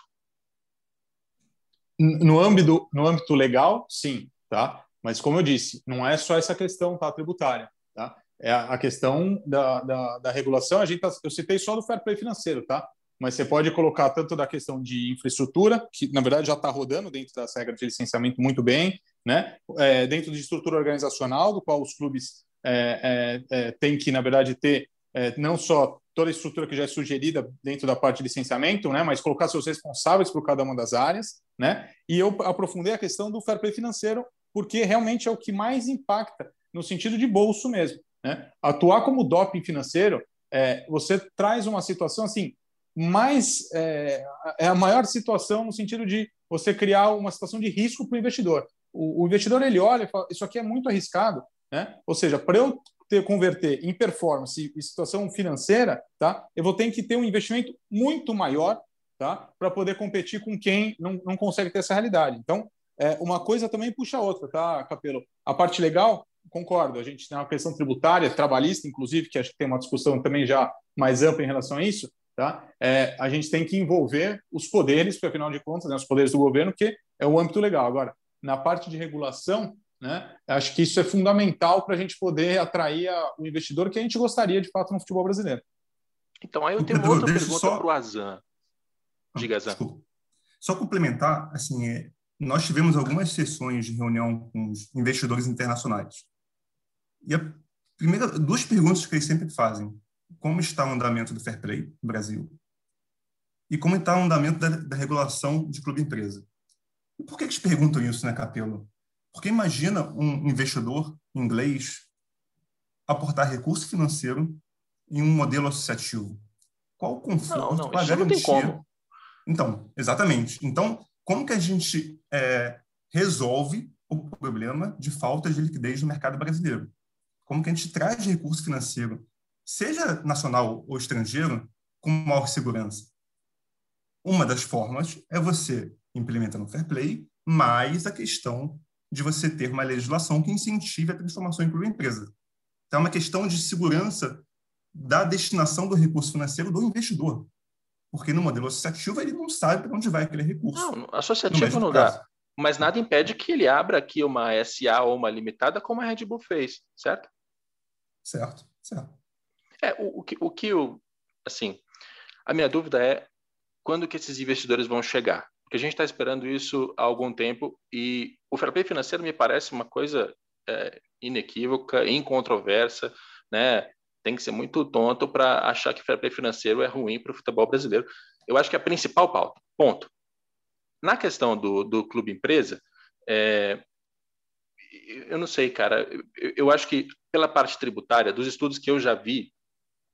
No âmbito, no âmbito legal, sim, tá? Mas como eu disse, não é só essa questão tá, tributária, tá? É a questão da, da, da regulação. A gente tá, eu citei só do fair play financeiro, tá? Mas você pode colocar tanto da questão de infraestrutura, que na verdade já está rodando dentro das regras de licenciamento muito bem, né? É, dentro de estrutura organizacional, do qual os clubes é, é, é têm que, na verdade, ter é, não só toda a estrutura que já é sugerida dentro da parte de licenciamento, né, mas colocar seus responsáveis por cada uma das áreas, né? E eu aprofundei a questão do fair play financeiro, porque realmente é o que mais impacta no sentido de bolso mesmo, né? Atuar como doping financeiro, é, você traz uma situação assim, mais é, é a maior situação no sentido de você criar uma situação de risco para o investidor. O investidor ele olha e fala, isso aqui é muito arriscado, né? Ou seja, para eu ter, converter em performance e situação financeira, tá? Eu vou ter que ter um investimento muito maior, tá? Para poder competir com quem não, não consegue ter essa realidade. Então, é, uma coisa também puxa a outra, tá, Capelo? A parte legal, concordo, a gente tem uma questão tributária, trabalhista, inclusive, que acho que tem uma discussão também já mais ampla em relação a isso, tá? É, a gente tem que envolver os poderes, porque afinal de contas, né, os poderes do governo, que é o âmbito legal. Agora, na parte de regulação, né? Acho que isso é fundamental para a gente poder atrair a, o investidor que a gente gostaria de fato no futebol brasileiro. Então, aí eu tenho Pedro, outra pergunta só... para o Azan. Diga, Azan. Só complementar, assim, é, nós tivemos algumas sessões de reunião com os investidores internacionais. E a primeira, duas perguntas que eles sempre fazem: como está o andamento do fair play no Brasil? E como está o andamento da, da regulação de clube-empresa? Por que eles perguntam isso, né, Capelo? Porque imagina um investidor inglês aportar recurso financeiro em um modelo associativo. Qual o conforto, não, não, qual a garantia? Então, exatamente. Então, como que a gente é, resolve o problema de falta de liquidez no mercado brasileiro? Como que a gente traz recurso financeiro, seja nacional ou estrangeiro, com maior segurança? Uma das formas é você implementando o fair play, mais a questão de você ter uma legislação que incentive a transformação em empresa. Então, é uma questão de segurança da destinação do recurso financeiro do investidor. Porque no modelo associativo ele não sabe para onde vai aquele recurso. Não, associativo não dá. Mas nada impede que ele abra aqui uma SA ou uma limitada, como a Red Bull fez, certo? Certo, certo. É, o, o, que, o que eu, assim, a minha dúvida é quando que esses investidores vão chegar? Porque a gente está esperando isso há algum tempo e o fair play financeiro me parece uma coisa é, inequívoca, incontroversa, né? Tem que ser muito tonto para achar que fair play financeiro é ruim para o futebol brasileiro. Eu acho que é a principal pauta. Ponto. Na questão do, do clube empresa, é, eu não sei, cara. Eu, eu, acho que pela parte tributária, dos estudos que eu já vi,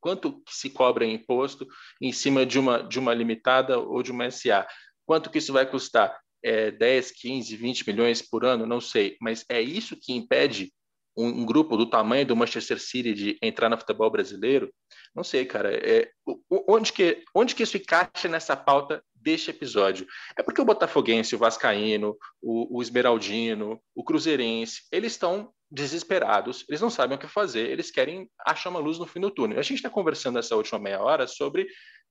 quanto que se cobra em imposto em cima de uma, de uma limitada ou de uma SA? Quanto que isso vai custar? É 10, 15, 20 milhões por ano? Não sei. Mas é isso que impede um, um grupo do tamanho do Manchester City de entrar no futebol brasileiro? Não sei, cara. É, onde, que, onde que isso encaixa nessa pauta deste episódio. É porque o Botafoguense, o Vascaíno, o, o Esmeraldino, o Cruzeirense, eles estão desesperados, eles não sabem o que fazer, eles querem achar uma luz no fim do túnel. A gente está conversando essa última meia hora sobre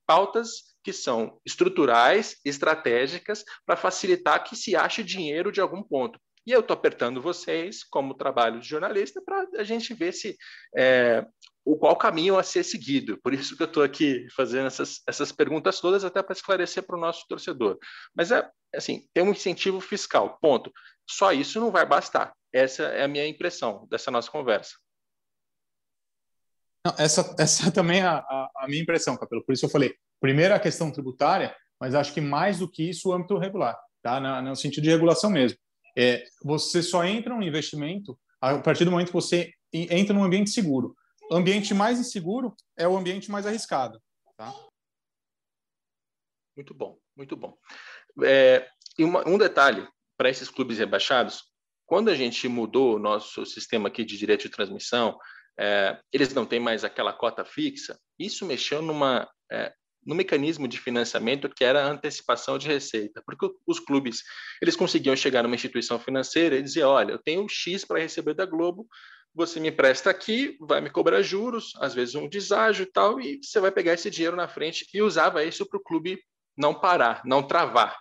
pautas que são estruturais, estratégicas, para facilitar que se ache dinheiro de algum ponto. E eu estou apertando vocês, como trabalho de jornalista, para a gente ver se é, o qual caminho a ser seguido. Por isso que eu estou aqui fazendo essas, essas perguntas todas, até para esclarecer para o nosso torcedor. Mas é assim, tem um incentivo fiscal, ponto. Só isso não vai bastar. Essa é a minha impressão dessa nossa conversa. Não, essa, essa também é a, a, minha impressão, Capelo. Por isso eu falei, primeiro a questão tributária, mas acho que mais do que isso o âmbito regular, tá? No, sentido de regulação mesmo. É, você só entra no investimento a partir do momento que você entra num ambiente seguro ambiente mais inseguro é o ambiente mais arriscado. Tá? Muito bom, muito bom. É, e uma, um detalhe para esses clubes rebaixados, quando a gente mudou o nosso sistema aqui de direito de transmissão, é, eles não têm mais aquela cota fixa, isso mexeu numa, é, no mecanismo de financiamento que era a antecipação de receita, porque os clubes eles conseguiam chegar numa instituição financeira e dizer, olha, eu tenho X para receber da Globo, você me empresta aqui, vai me cobrar juros, às vezes um deságio e tal, e você vai pegar esse dinheiro na frente e usava isso para o clube não parar, não travar.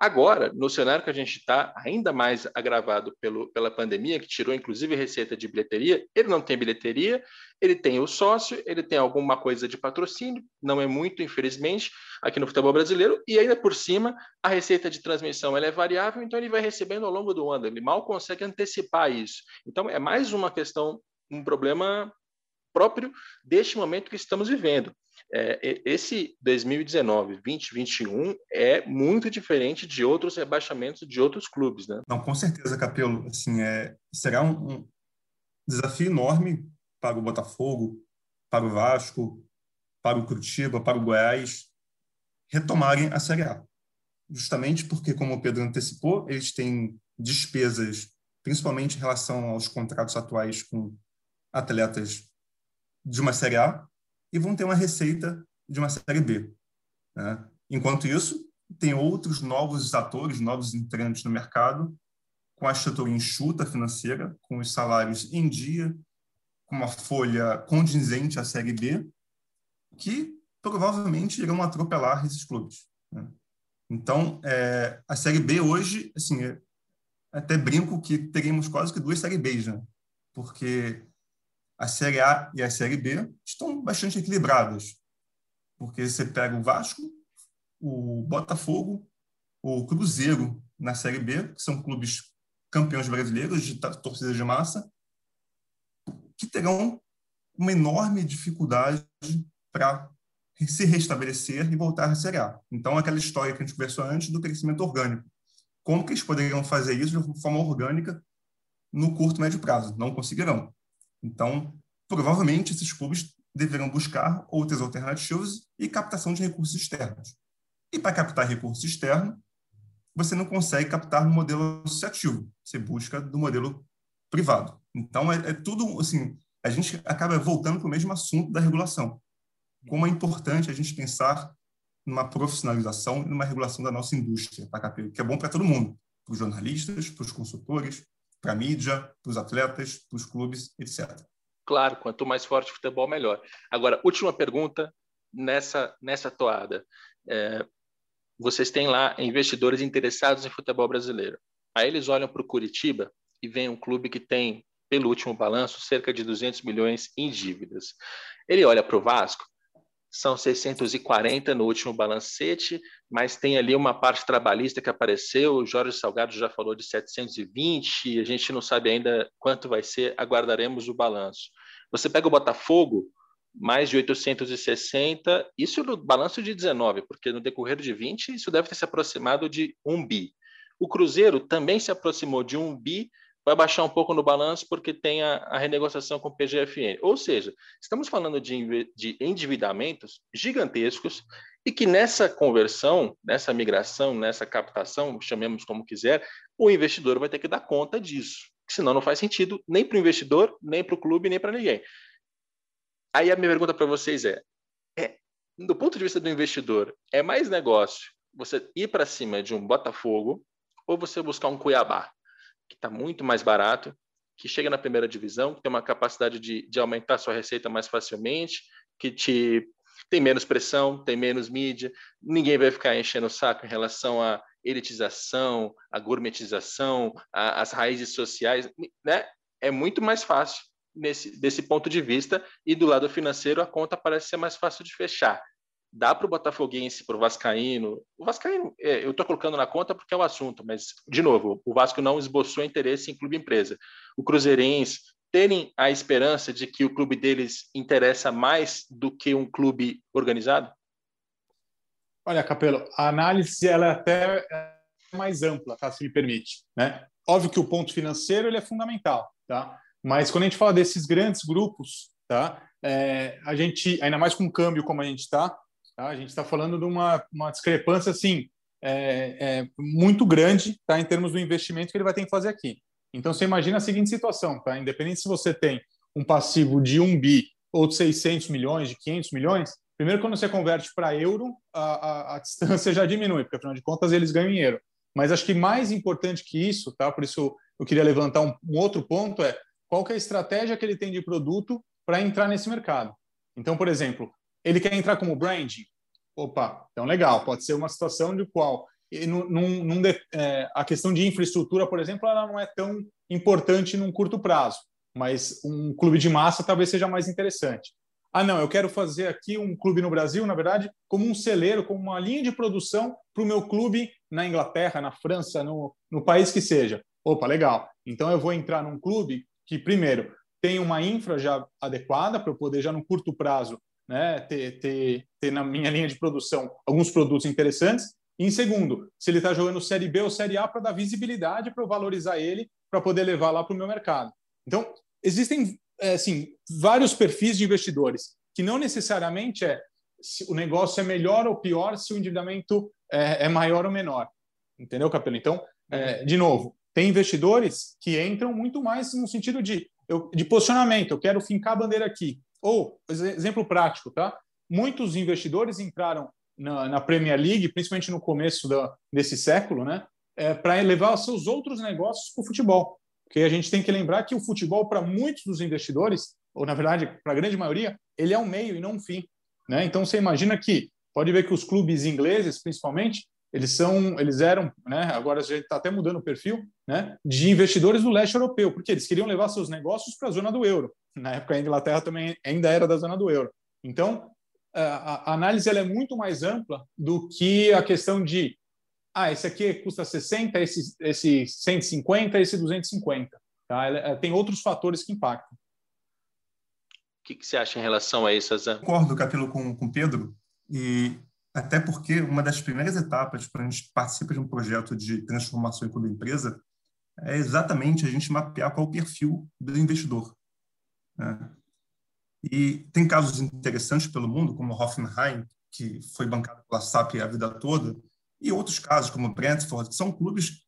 Agora, no cenário que a gente está, ainda mais agravado pelo, pela pandemia, que tirou inclusive receita de bilheteria, ele não tem bilheteria, ele tem o sócio, ele tem alguma coisa de patrocínio, não é muito, infelizmente, aqui no futebol brasileiro, e ainda por cima, a receita de transmissão ela é variável, então ele vai recebendo ao longo do ano, ele mal consegue antecipar isso. Então, é mais uma questão, um problema próprio deste momento que estamos vivendo é, esse 2019, 2021 é muito diferente de outros rebaixamentos de outros clubes, né? Não, com certeza, Capelo. Assim, é, será um, um desafio enorme para o Botafogo, para o Vasco, para o Curitiba, para o Goiás retomarem a Série A. Justamente porque, como o Pedro antecipou, eles têm despesas, principalmente em relação aos contratos atuais com atletas de uma Série A, e vão ter uma receita de uma série B. Né? Enquanto isso, tem outros novos atores, novos entrantes no mercado, com a estrutura enxuta financeira, com os salários em dia, com uma folha condizente à série B, que provavelmente irão atropelar esses clubes. Né? Então, é, a série B hoje, assim, é, até brinco que teríamos quase que duas séries B já, porque a Série A e a Série B estão bastante equilibradas, porque você pega o Vasco, o Botafogo, o Cruzeiro na Série B, que são clubes campeões brasileiros de torcida de massa, que terão uma enorme dificuldade para se restabelecer e voltar à Série A. Então, aquela história que a gente conversou antes do crescimento orgânico. Como que eles poderiam fazer isso de forma orgânica no curto e médio prazo? Não conseguirão. Então, provavelmente, esses clubes deverão buscar outras alternativas e captação de recursos externos. E para captar recurso externo, você não consegue captar no modelo associativo, você busca do modelo privado. Então, é, é tudo assim, a gente acaba voltando para o mesmo assunto da regulação. Como é importante a gente pensar numa profissionalização e numa regulação da nossa indústria, tá, que é bom para todo mundo, para os jornalistas, para os consultores, para a mídia, para os atletas, para os clubes, etc. Claro, quanto mais forte o futebol, melhor. Agora, última pergunta nessa, nessa toada. É, vocês têm lá investidores interessados em futebol brasileiro. Aí eles olham para o Curitiba e vem um clube que tem, pelo último balanço, cerca de 200 milhões em dívidas. Ele olha para o Vasco são 640 no último balancete, mas tem ali uma parte trabalhista que apareceu, o Jorge Salgado já falou de 720, a gente não sabe ainda quanto vai ser, aguardaremos o balanço. Você pega o Botafogo, mais de 860, isso no balanço de 19, porque no decorrer de 20 isso deve ter se aproximado de 1 bi. O Cruzeiro também se aproximou de 1 bi vai baixar um pouco no balanço porque tem a, a renegociação com o PGFN. Ou seja, estamos falando de, de endividamentos gigantescos e que nessa conversão, nessa migração, nessa captação, chamemos como quiser, o investidor vai ter que dar conta disso. Senão não faz sentido nem para o investidor, nem para o clube, nem para ninguém. Aí a minha pergunta para vocês é, é, do ponto de vista do investidor, é mais negócio você ir para cima de um Botafogo ou você buscar um Cuiabá, que está muito mais barato, que chega na primeira divisão, que tem uma capacidade de, de aumentar sua receita mais facilmente, que te tem menos pressão, tem menos mídia, ninguém vai ficar enchendo o saco em relação à elitização, à gourmetização, às raízes sociais, né? É muito mais fácil nesse desse ponto de vista e do lado financeiro a conta parece ser mais fácil de fechar dá para o Botafoguense, para o Vascaíno. O Vascaíno, é, eu estou colocando na conta porque é o assunto, mas, de novo, o Vasco não esboçou interesse em clube empresa. O Cruzeirense terem a esperança de que o clube deles interessa mais do que um clube organizado? Olha, Capelo, a análise ela é até mais ampla, tá, se me permite. Né? Óbvio que o ponto financeiro ele é fundamental, tá? mas quando a gente fala desses grandes grupos, tá? É, a gente, ainda mais com o câmbio como a gente está, Tá? A gente está falando de uma, uma discrepância assim, é, é, muito grande tá? em termos do investimento que ele vai ter que fazer aqui. Então, você imagina a seguinte situação, tá? independente se você tem um passivo de 1 bi ou de 600 milhões, de 500 milhões, primeiro, quando você converte para euro, a, a, a, distância já diminui, porque, afinal de contas, eles ganham euro. Mas acho que mais importante que isso, tá? por isso eu queria levantar um, um outro ponto, é qual é a estratégia que ele tem de produto para entrar nesse mercado. Então, por exemplo, ele quer entrar como branding? Opa, então legal. Pode ser uma situação de qual num, num, é, a questão de infraestrutura, por exemplo, ela não é tão importante num curto prazo, mas um clube de massa talvez seja mais interessante. Ah, não, eu quero fazer aqui um clube no Brasil, na verdade, como um celeiro, como uma linha de produção para o meu clube na Inglaterra, na França, no, no país que seja. Opa, legal. Então eu vou entrar num clube que, primeiro, tem uma infra já adequada para eu poder, já no curto prazo, né, ter, ter, ter na minha linha de produção alguns produtos interessantes. E em segundo, se ele está jogando Série B ou Série A para dar visibilidade, para eu valorizar ele, para poder levar lá para o meu mercado. Então, existem é, assim, vários perfis de investidores, que não necessariamente é se o negócio é melhor ou pior se o endividamento é, é maior ou menor. Entendeu, Capelo? Então, é, de novo, tem investidores que entram muito mais no sentido de, eu, de posicionamento. Eu quero fincar a bandeira aqui. Ou, exemplo prático, tá? Muitos investidores entraram na, na Premier League, principalmente no começo da, desse século, né? É, para levar seus outros negócios para o futebol. Porque a gente tem que lembrar que o futebol, para muitos dos investidores, ou na verdade, para a grande maioria, ele é um meio e não um fim. Né? Então você imagina que pode ver que os clubes ingleses, principalmente, eles são, eles eram, né? Agora a gente está até mudando o perfil, né? De investidores do leste europeu, porque eles queriam levar seus negócios para a zona do euro. Na época a Inglaterra também ainda era da zona do euro. Então a, análise ela é muito mais ampla do que a questão de ah, esse aqui custa 60, esse, esse 150, esse 250. Tá? Ela, tem outros fatores que impactam. O que, que você acha em relação a isso, Azan? Concordo, Capelo, com o Pedro. E até porque uma das primeiras etapas para a gente participar de um projeto de transformação em empresa é exatamente a gente mapear qual o perfil do investidor. Né? E tem casos interessantes pelo mundo, como Hoffenheim, que foi bancado pela SAP a vida toda, e outros casos, como Brentford, que são clubes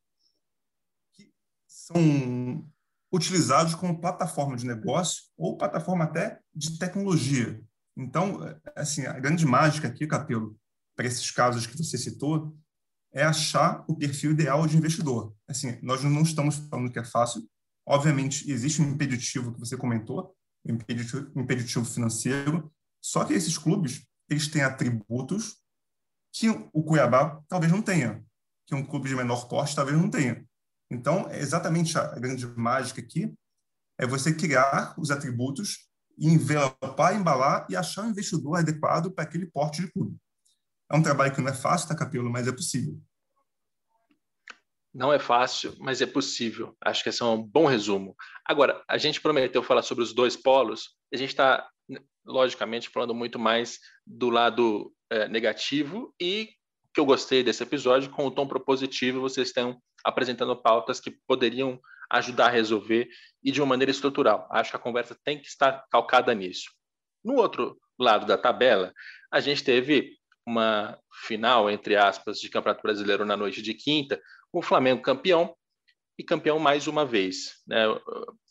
que são utilizados como plataforma de negócio ou plataforma até de tecnologia. Então, assim, a grande mágica aqui, Capelo, para esses casos que você citou, é achar o perfil ideal de investidor. Assim, nós não estamos falando que é fácil. Obviamente, existe um impeditivo que você comentou, impeditivo, impeditivo financeiro, só que esses clubes, eles têm atributos que o Cuiabá talvez não tenha, que um clube de menor porte talvez não tenha. Então, é exatamente a grande mágica aqui é você criar os atributos, envelopar, embalar e achar um investidor adequado para aquele porte de clube. É um trabalho que não é fácil, tá, Capelo, mas é possível. Não é fácil, mas é possível. Acho que esse é um bom resumo. Agora, a gente prometeu falar sobre os dois polos. A gente está, logicamente, falando muito mais do lado é, negativo e que eu gostei desse episódio, com o tom propositivo, vocês estão apresentando pautas que poderiam ajudar a resolver e de uma maneira estrutural. Acho que a conversa tem que estar calcada nisso. No outro lado da tabela, a gente teve uma final, entre aspas, de Campeonato Brasileiro na noite de quinta, o Flamengo campeão e campeão mais uma vez. Né?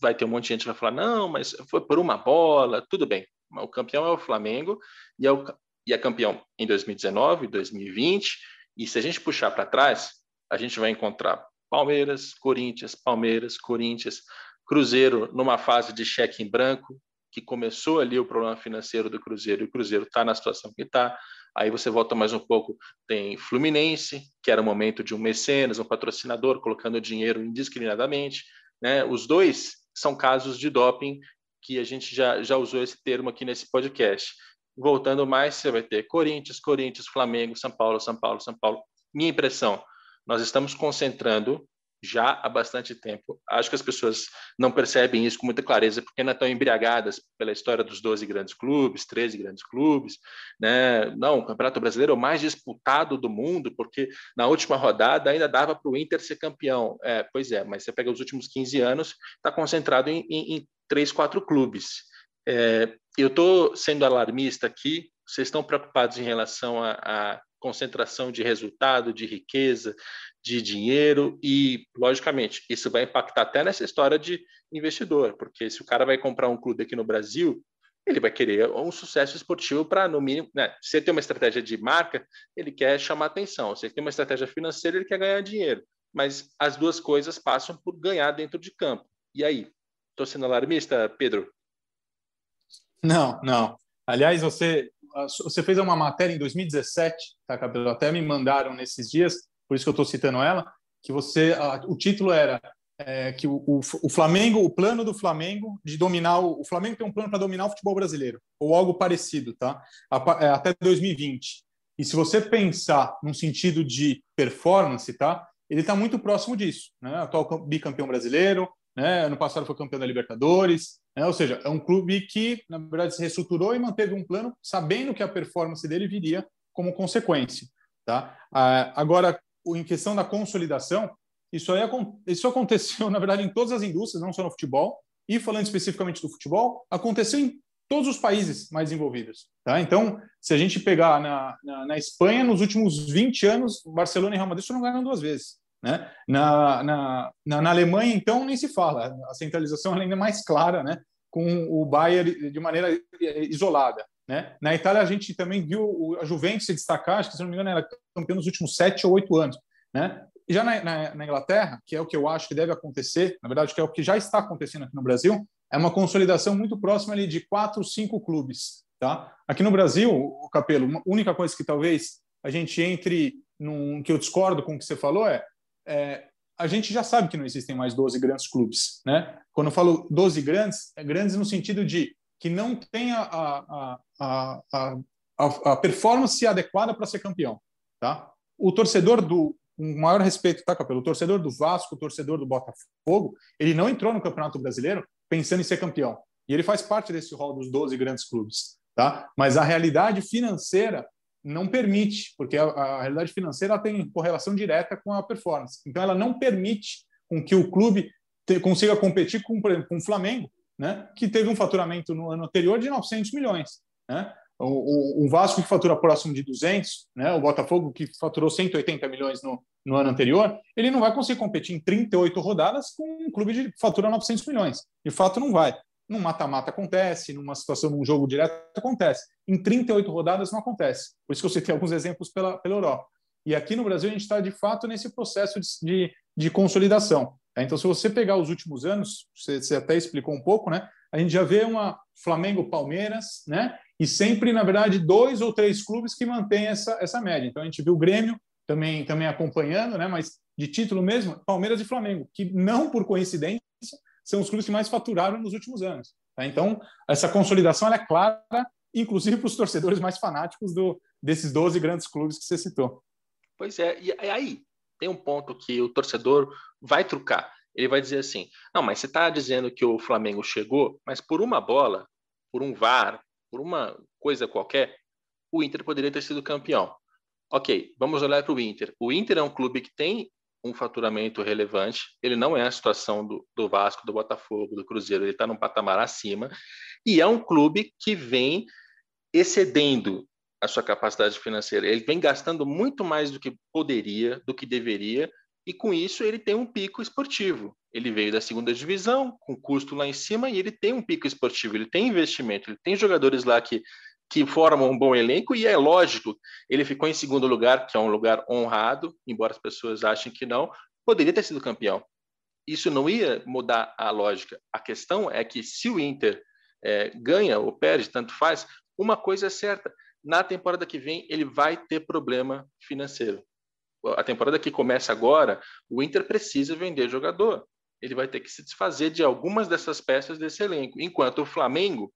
Vai ter um monte de gente que vai falar, não, mas foi por uma bola, tudo bem. O campeão é o Flamengo e é, o, e é campeão em 2019, 2020, e se a gente puxar para trás, a gente vai encontrar Palmeiras, Corinthians, Palmeiras, Corinthians, Cruzeiro numa fase de cheque em branco, que começou ali o problema financeiro do Cruzeiro, e o Cruzeiro está na situação que está. Aí você volta mais um pouco, tem Fluminense, que era o momento de um mecenas, um patrocinador, colocando dinheiro indiscriminadamente. Né? Os dois são casos de doping que a gente já, já usou esse termo aqui nesse podcast. Voltando mais, você vai ter Corinthians, Corinthians, Flamengo, São Paulo, São Paulo, São Paulo. Minha impressão, nós estamos concentrando já há bastante tempo. Acho que as pessoas não percebem isso com muita clareza, porque ainda estão embriagadas pela história dos 12 grandes clubes, 13 grandes clubes. Né? Não, o Campeonato Brasileiro é o mais disputado do mundo, porque na última rodada ainda dava para o Inter ser campeão. É, pois é, mas você pega os últimos 15 anos, está concentrado em, em, em três, quatro clubes. É, eu estou sendo alarmista aqui, vocês estão preocupados em relação à concentração de resultado, de riqueza, de dinheiro e, logicamente, isso vai impactar até nessa história de investidor, porque se o cara vai comprar um clube aqui no Brasil, ele vai querer um sucesso esportivo para, no mínimo, né? se ele tem uma estratégia de marca, ele quer chamar atenção, se ele tem uma estratégia financeira, ele quer ganhar dinheiro, mas as duas coisas passam por ganhar dentro de campo. E aí? Estou sendo alarmista, Pedro? Não, não. Aliás, você, você fez uma matéria em 2017, tá, Cabelo? Até me mandaram nesses dias, por isso que eu estou citando ela, que você, o título era é, que o, o, o, Flamengo, o plano do Flamengo de dominar o, o Flamengo tem um plano para dominar o futebol brasileiro ou algo parecido, tá? É, até 2020. E se você pensar num sentido de performance, tá? Ele está muito próximo disso, né? Atual bicampeão brasileiro, né? Ano passado foi campeão da Libertadores, né? ou seja, é um clube que na verdade se reestruturou e manteve um plano, sabendo que a performance dele viria como consequência, tá? Ah, agora em questão da consolidação, isso, aí, isso aconteceu, na verdade, em todas as indústrias, não só no futebol, e falando especificamente do futebol, aconteceu em todos os países mais envolvidos. Tá? Então, se a gente pegar na, na, na Espanha, nos últimos 20 anos, Barcelona e Real Madrid não ganharam duas vezes. Né? Na, na, na, na, Alemanha, então, nem se fala. A centralização é ainda mais clara, né? com o Bayern de maneira isolada. Né? Na Itália, a gente também viu a Juventus se destacar, acho que, se não me engano, era campeão nos últimos sete ou oito anos. Né? Já na, na, na, Inglaterra, que é o que eu acho que deve acontecer, na verdade, que é o que já está acontecendo aqui no Brasil, é uma consolidação muito próxima ali de quatro, cinco clubes. Tá? Aqui no Brasil, o Capelo, a única coisa que talvez a gente entre num que eu discordo com o que você falou é, é a gente já sabe que não existem mais 12 grandes clubes. Né? Quando eu falo 12 grandes, é grandes no sentido de que não tenha a, a, a, a, performance adequada para ser campeão. Tá? O torcedor do um maior respeito, tá, Capelo? O torcedor do Vasco, o torcedor do Botafogo, ele não entrou no Campeonato Brasileiro pensando em ser campeão. E ele faz parte desse rol dos 12 grandes clubes. Tá? Mas a realidade financeira não permite, porque a, a realidade financeira tem correlação direta com a performance. Então, ela não permite com que o clube te, consiga competir com, com o Flamengo, né, que teve um faturamento no ano anterior de 900 milhões. Né? O, o, o, Vasco que fatura próximo de 200, né, o Botafogo que faturou 180 milhões no, no ano anterior, ele não vai conseguir competir em 38 rodadas com um clube de fatura 900 milhões. De fato, não vai. Num mata-mata acontece, numa situação, num jogo direto acontece. Em 38 rodadas não acontece. Por isso que eu citei alguns exemplos pela, pela Europa. E aqui no Brasil a gente está, de fato, nesse processo de, de, de consolidação. Tá? Então, se você pegar os últimos anos, você, você até explicou um pouco, né? A gente já vê uma Flamengo-Palmeiras, né? E sempre, na verdade, dois ou três clubes que mantêm essa, essa média. Então, a gente viu o Grêmio também, também acompanhando, né? Mas de título mesmo, Palmeiras e Flamengo, que não por coincidência são os clubes que mais faturaram nos últimos anos. Tá? Então, essa consolidação é clara, inclusive para os torcedores mais fanáticos do, desses 12 grandes clubes que você citou. Pois é, e aí tem um ponto que o torcedor vai trucar. Ele vai dizer assim: não, mas você está dizendo que o Flamengo chegou, mas por uma bola, por um VAR, por uma coisa qualquer, o Inter poderia ter sido campeão. Ok, vamos olhar para o Inter. O Inter é um clube que tem um faturamento relevante. Ele não é a situação do, do Vasco, do Botafogo, do Cruzeiro. Ele está num patamar acima. E é um clube que vem excedendo a sua capacidade financeira. Ele vem gastando muito mais do que poderia, do que deveria, e com isso ele tem um pico esportivo. Ele veio da segunda divisão, com custo lá em cima, e ele tem um pico esportivo, ele tem investimento, ele tem jogadores lá que, que formam um bom elenco, e é lógico, ele ficou em segundo lugar, que é um lugar honrado, embora as pessoas achem que não, poderia ter sido campeão. Isso não ia mudar a lógica. A questão é que se o Inter é, ganha ou perde, tanto faz, uma coisa é certa: na temporada que vem ele vai ter problema financeiro. A temporada que começa agora, o Inter precisa vender jogador. Ele vai ter que se desfazer de algumas dessas peças desse elenco, enquanto o Flamengo,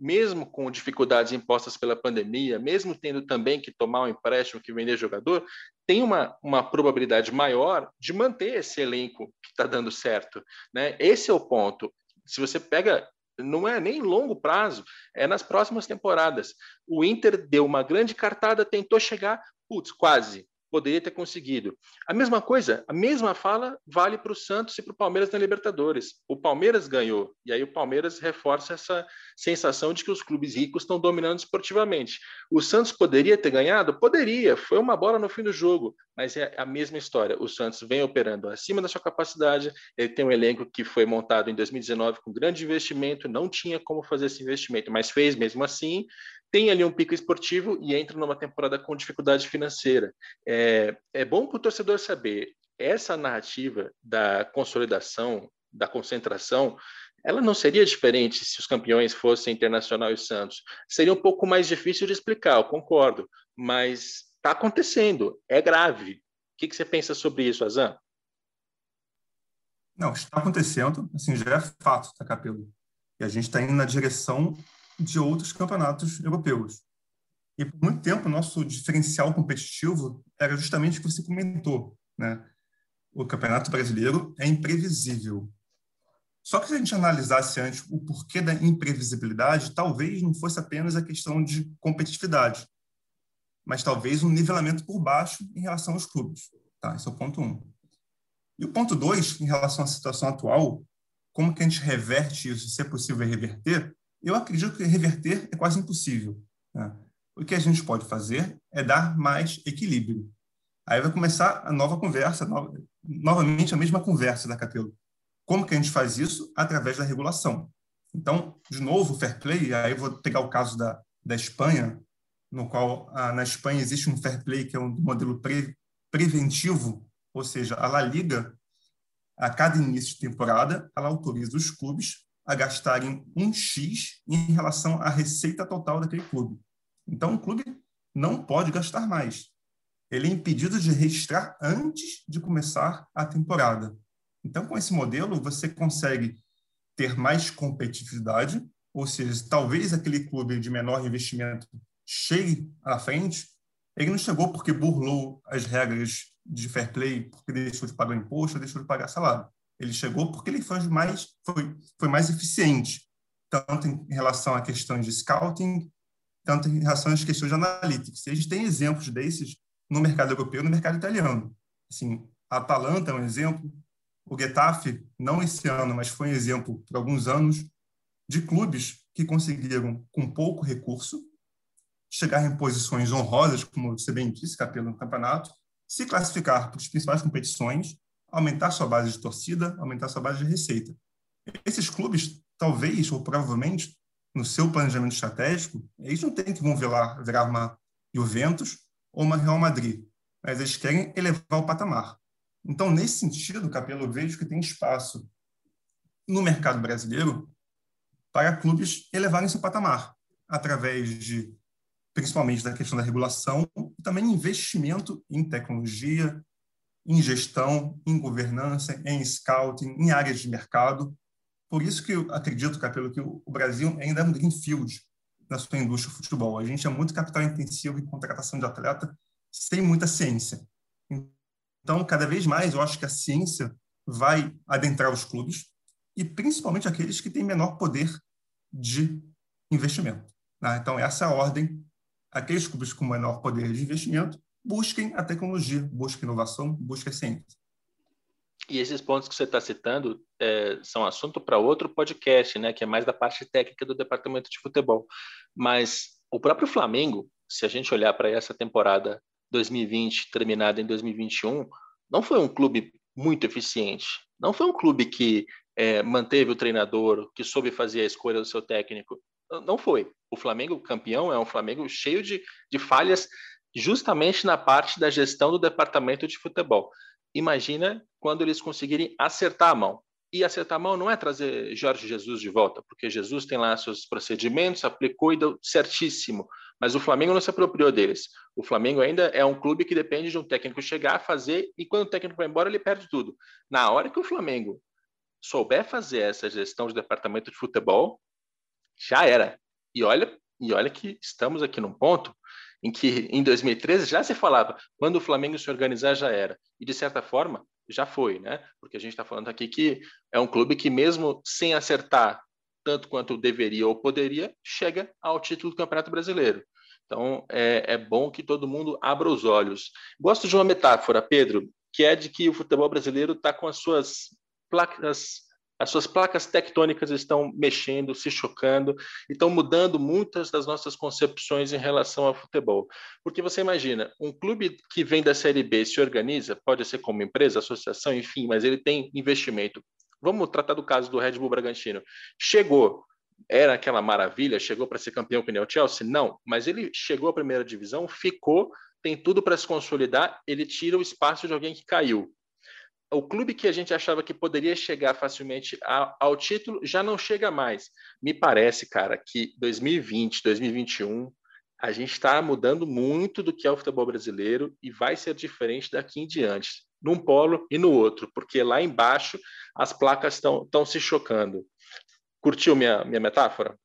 mesmo com dificuldades impostas pela pandemia, mesmo tendo também que tomar um empréstimo, que vender jogador, tem uma, uma probabilidade maior de manter esse elenco que está dando certo. Né? Esse é o ponto. Se você pega não é nem longo prazo, é nas próximas temporadas. O Inter deu uma grande cartada, tentou chegar, putz, quase poderia ter conseguido. A mesma coisa, a mesma fala vale para o Santos e para o Palmeiras na Libertadores. O Palmeiras ganhou, e aí o Palmeiras reforça essa sensação de que os clubes ricos estão dominando esportivamente. O Santos poderia ter ganhado? Poderia, foi uma bola no fim do jogo, mas é a mesma história. O Santos vem operando acima da sua capacidade, ele tem um elenco que foi montado em 2019 com grande investimento, não tinha como fazer esse investimento, mas fez mesmo assim, tem ali um pico esportivo e entra numa temporada com dificuldade financeira. É, é bom para o torcedor saber essa narrativa da consolidação, da concentração, ela não seria diferente se os campeões fossem Internacional e Santos. Seria um pouco mais difícil de explicar, eu concordo, mas está acontecendo, é grave. O que, que, você pensa sobre isso, Azan? Não, está acontecendo, assim, já é fato, tá, Capelo? E a gente está indo na direção de outros campeonatos europeus. E por muito tempo, nosso diferencial competitivo era justamente o que você comentou. Né? O campeonato brasileiro é imprevisível. Só que se a gente analisasse antes o porquê da imprevisibilidade, talvez não fosse apenas a questão de competitividade, mas talvez um nivelamento por baixo em relação aos clubes. Tá? Esse é o ponto um. E o ponto dois, em relação à situação atual, como que a gente reverte isso, se é possível reverter, eu acredito que reverter é quase impossível. Né? O que a gente pode fazer é dar mais equilíbrio. Aí vai começar a nova conversa, nova, novamente a mesma conversa da Capelo. Como que a gente faz isso? Através da regulação. Então, de novo, fair play, aí eu vou pegar o caso da, da Espanha, no qual ah, na Espanha existe um fair play que é um modelo pre, preventivo, ou seja, a La Liga, a cada início de temporada, ela autoriza os clubes a gastarem um X em relação à receita total daquele clube. Então, o clube não pode gastar mais. Ele é impedido de registrar antes de começar a temporada. Então, com esse modelo, você consegue ter mais competitividade, ou seja, talvez aquele clube de menor investimento chegue à frente. Ele não chegou porque burlou as regras de fair play, porque deixou de pagar imposto, deixou de pagar salário. Ele chegou porque ele foi mais, foi, foi mais eficiente, tanto em relação à questão de scouting, tanto em relação às questões de analytics. E a gente tem exemplos desses no mercado europeu no mercado italiano. Assim, a Atalanta é um exemplo, o Getafe, não esse ano, mas foi um exemplo por alguns anos, de clubes que conseguiram, com pouco recurso, chegar em posições honrosas, como você bem disse, Capelo, no campeonato, se classificar para as principais competições aumentar sua base de torcida, aumentar sua base de receita. Esses clubes, talvez ou provavelmente, no seu planejamento estratégico, eles não têm que vão virar, virar uma Juventus ou uma Real Madrid, mas eles querem elevar o patamar. Então, nesse sentido, Capelo, eu vejo que tem espaço no mercado brasileiro para clubes elevarem seu patamar, através de, principalmente da questão da regulação, e também investimento em tecnologia, em gestão, em governança, em scouting, em áreas de mercado. Por isso que eu acredito, Capelo, que o Brasil ainda é um greenfield na sua indústria de futebol. A gente é muito capital intensivo em contratação de atleta sem muita ciência. Então, cada vez mais, eu acho que a ciência vai adentrar os clubes e principalmente aqueles que têm menor poder de investimento. Né? Então, essa é a ordem. Aqueles clubes com menor poder de investimento busquem a tecnologia, busquem inovação, busquem a ciência. E esses pontos que você está citando é, são assunto para outro podcast, né, que é mais da parte técnica do departamento de futebol. Mas o próprio Flamengo, se a gente olhar para essa temporada 2020 terminada em 2021, não foi um clube muito eficiente. Não foi um clube que é, manteve o treinador, que soube fazer a escolha do seu técnico. Não foi. O Flamengo campeão é um Flamengo cheio de, de falhas, justamente na parte da gestão do departamento de futebol. Imagina quando eles conseguirem acertar a mão. E acertar a mão não é trazer Jorge Jesus de volta, porque Jesus tem lá seus procedimentos, aplicou e deu certíssimo. Mas o Flamengo não se apropriou deles. O Flamengo ainda é um clube que depende de um técnico chegar, fazer, e quando o técnico vai embora, ele perde tudo. Na hora que o Flamengo souber fazer essa gestão de departamento de futebol, já era. E olha, e olha que estamos aqui num ponto em que em 2013 já se falava, quando o Flamengo se organizar já era. E de certa forma, já foi, né? Porque a gente está falando aqui que é um clube que mesmo sem acertar tanto quanto deveria ou poderia, chega ao título do Campeonato Brasileiro. Então, é, é bom que todo mundo abra os olhos. Gosto de uma metáfora, Pedro, que é de que o futebol brasileiro está com as suas placas as suas placas tectônicas estão mexendo, se chocando, e estão mudando muitas das nossas concepções em relação ao futebol. Porque você imagina, um clube que vem da Série B se organiza, pode ser como empresa, associação, enfim, mas ele tem investimento. Vamos tratar do caso do Red Bull Bragantino. Chegou, era aquela maravilha, chegou para ser campeão com o Chelsea? Não, mas ele chegou à primeira divisão, ficou, tem tudo para se consolidar, ele tira o espaço de alguém que caiu o clube que a gente achava que poderia chegar facilmente ao, título já não chega mais. Me parece, cara, que 2020, 2021, a gente está mudando muito do que é o futebol brasileiro e vai ser diferente daqui em diante, num polo e no outro, porque lá embaixo as placas estão se chocando. Curtiu minha, minha metáfora?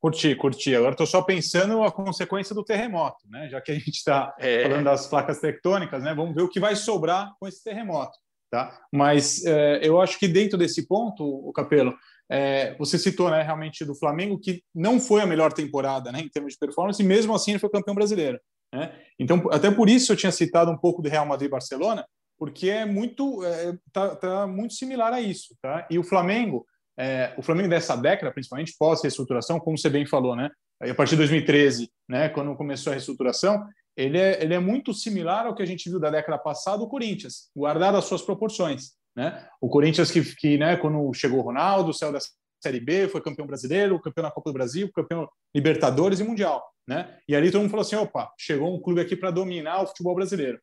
Curti, curti. Agora estou só pensando a consequência do terremoto, né? Já que a gente está é. falando das placas tectônicas, né? Vamos ver o que vai sobrar com esse terremoto, tá? Mas é, eu acho que dentro desse ponto, o Capelo, é, você citou, né, realmente do Flamengo que não foi a melhor temporada, né, em termos de performance, e mesmo assim ele foi campeão brasileiro, né? Então, até por isso eu tinha citado um pouco do Real Madrid e Barcelona, porque é muito, é, tá, tá muito similar a isso, tá? E o Flamengo é, o Flamengo dessa década, principalmente pós-reestruturação, como você bem falou, né? a partir de 2013, né, quando começou a reestruturação, ele é, ele é muito similar ao que a gente viu da década passada, o Corinthians, guardado as suas proporções. Né? O Corinthians que, que né, quando chegou o Ronaldo, saiu da Série B, foi campeão brasileiro, campeão da Copa do Brasil, campeão Libertadores e Mundial. Né? E ali todo mundo falou assim, opa, chegou um clube aqui para dominar o futebol brasileiro.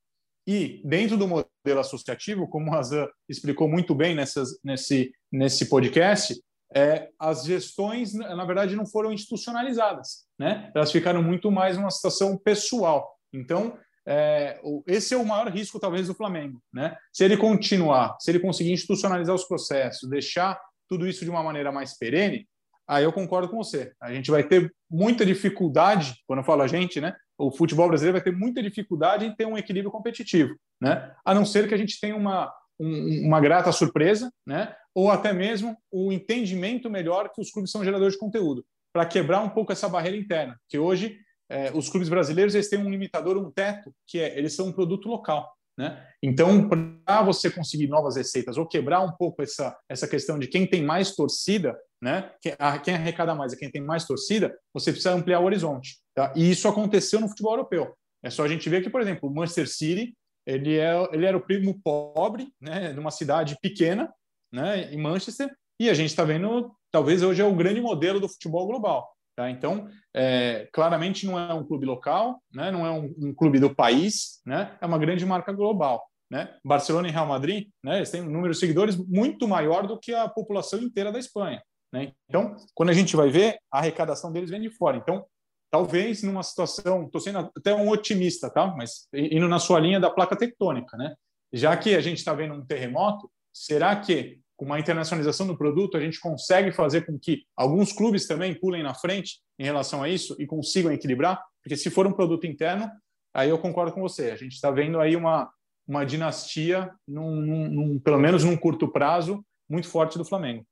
E dentro do modelo associativo, como o Razan explicou muito bem nessas, nesse, nesse podcast, é, as gestões, na verdade, não foram institucionalizadas. Né? Elas ficaram muito mais numa situação pessoal. Então, é, esse é o maior risco, talvez, do Flamengo. Né? Se ele continuar, se ele conseguir institucionalizar os processos, deixar tudo isso de uma maneira mais perene, aí eu concordo com você. A gente vai ter muita dificuldade, quando eu falo a gente, né? o futebol brasileiro vai ter muita dificuldade em ter um equilíbrio competitivo, né? A não ser que a gente tenha uma, um, uma grata surpresa, né? Ou até mesmo o entendimento melhor que os clubes são geradores de conteúdo, para quebrar um pouco essa barreira interna, que hoje é, os clubes brasileiros eles têm um limitador, um teto, que é eles são um produto local. Né? Então, para você conseguir novas receitas ou quebrar um pouco essa, essa questão de quem tem mais torcida, né? quem, arrecada mais é quem tem mais torcida, você precisa ampliar o horizonte. Tá? E isso aconteceu no futebol europeu. É só a gente ver que, por exemplo, o Manchester City ele, é, ele era o primo pobre né, de uma cidade pequena né, em Manchester, e a gente está vendo, talvez hoje é o grande modelo do futebol global. Tá? Então, é, claramente não é um clube local, né? não é um, um, clube do país, né? é uma grande marca global. Né? Barcelona e Real Madrid né? eles têm um número de seguidores muito maior do que a população inteira da Espanha. Né? Então, quando a gente vai ver, a arrecadação deles vem de fora. Então, talvez numa situação, estou sendo até um otimista, tá? mas indo na sua linha da placa tectônica, né? já que a gente está vendo um terremoto, será que com uma internacionalização do produto, a gente consegue fazer com que alguns clubes também pulem na frente em relação a isso e consigam equilibrar? Porque se for um produto interno, aí eu concordo com você. A gente está vendo aí uma, uma dinastia, num, num, num, pelo menos num curto prazo, muito forte do Flamengo.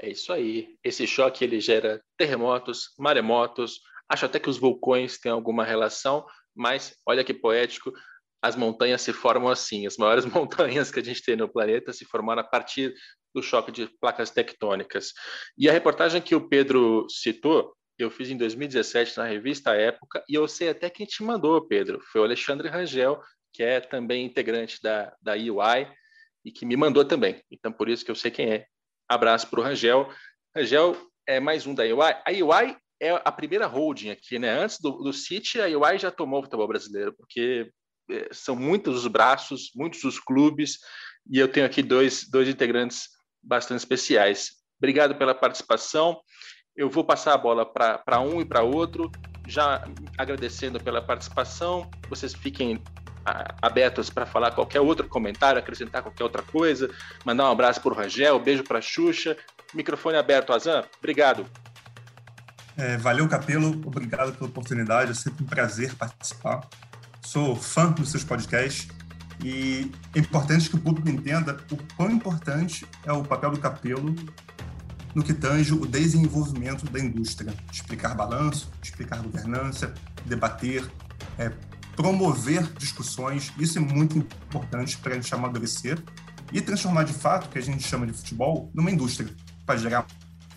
É isso aí. Esse choque ele gera terremotos, maremotos. Acho até que os vulcões têm alguma relação, mas olha que poético. As montanhas se formam assim. As maiores montanhas que a gente tem no planeta se formaram a partir do choque de placas tectônicas. E a reportagem que o Pedro citou, eu fiz em 2017 na revista Época, e eu sei até quem te mandou, Pedro. Foi o Alexandre Rangel, que é também integrante da, da UI, e que me mandou também. Então, por isso que eu sei quem é. Abraço para o Rangel. Rangel é mais um da UI. A UI é a primeira holding aqui, né? Antes do, do City, a UI já tomou o futebol brasileiro, porque são muitos os braços, muitos os clubes, e eu tenho aqui dois, dois integrantes bastante especiais. Obrigado pela participação. Eu vou passar a bola para um e para outro, já agradecendo pela participação. Vocês fiquem abertos para falar qualquer outro comentário, acrescentar qualquer outra coisa, mandar um abraço para o Rangel, beijo para a Xuxa. Microfone aberto, Azan. Obrigado. É, valeu, Capelo. Obrigado pela oportunidade. É sempre um prazer participar. Sou fã dos seus podcasts e é importante que o público entenda o quão importante é o papel do Capelo no que tange o desenvolvimento da indústria. Explicar balanço, explicar governança, debater, é, promover discussões. Isso é muito importante para a gente amadurecer e transformar de fato o que a gente chama de futebol numa indústria para gerar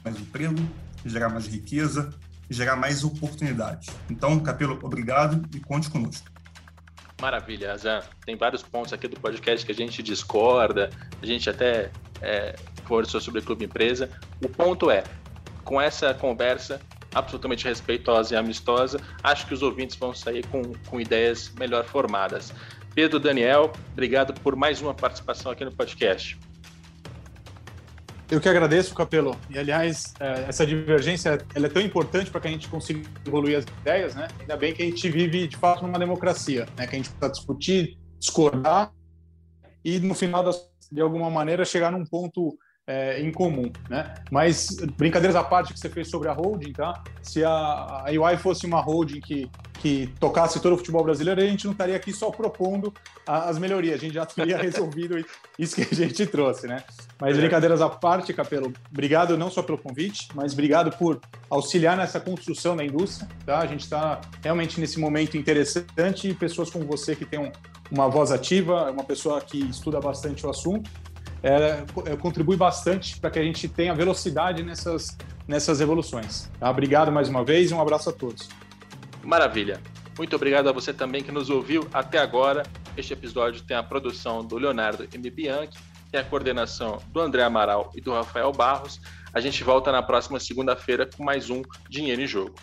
mais emprego, gerar mais riqueza, gerar mais oportunidades. Então, Capelo, obrigado e conte conosco. Maravilha, Azan. Tem vários pontos aqui do podcast que a gente discorda, a gente até é, conversou sobre clube empresa. O ponto é, com essa conversa absolutamente respeitosa e amistosa, acho que os ouvintes vão sair com, com ideias melhor formadas. Pedro Daniel, obrigado por mais uma participação aqui no podcast. Eu que agradeço, Capelo. E, aliás, é, essa divergência é tão importante para que a gente consiga evoluir as ideias, né? Ainda bem que a gente vive, de fato, numa democracia, né? Que a gente precisa discutir, discordar e, no final, das, de alguma maneira, chegar num ponto é, em comum, né? Mas brincadeiras à parte que você fez sobre a holding, tá? Se a, a UI fosse uma holding que, que tocasse todo o futebol brasileiro, a gente não estaria aqui só propondo a, as melhorias, a gente já teria resolvido isso que a gente trouxe, né? Mas brincadeiras à parte, Capelo, obrigado não só pelo convite, mas obrigado por auxiliar nessa construção da indústria, tá? A gente está realmente nesse momento interessante e pessoas como você que tem um, uma voz ativa, uma pessoa que estuda bastante o assunto, é, é, contribui bastante para que a gente tenha velocidade nessas, nessas evoluções. Tá? Obrigado mais uma vez e um abraço a todos. Maravilha. Muito obrigado a você também que nos ouviu até agora. Este episódio tem a produção do Leonardo M. Bianchi, tem a coordenação do André Amaral e do Rafael Barros. A gente volta na próxima segunda-feira com mais um Dinheiro em Jogo.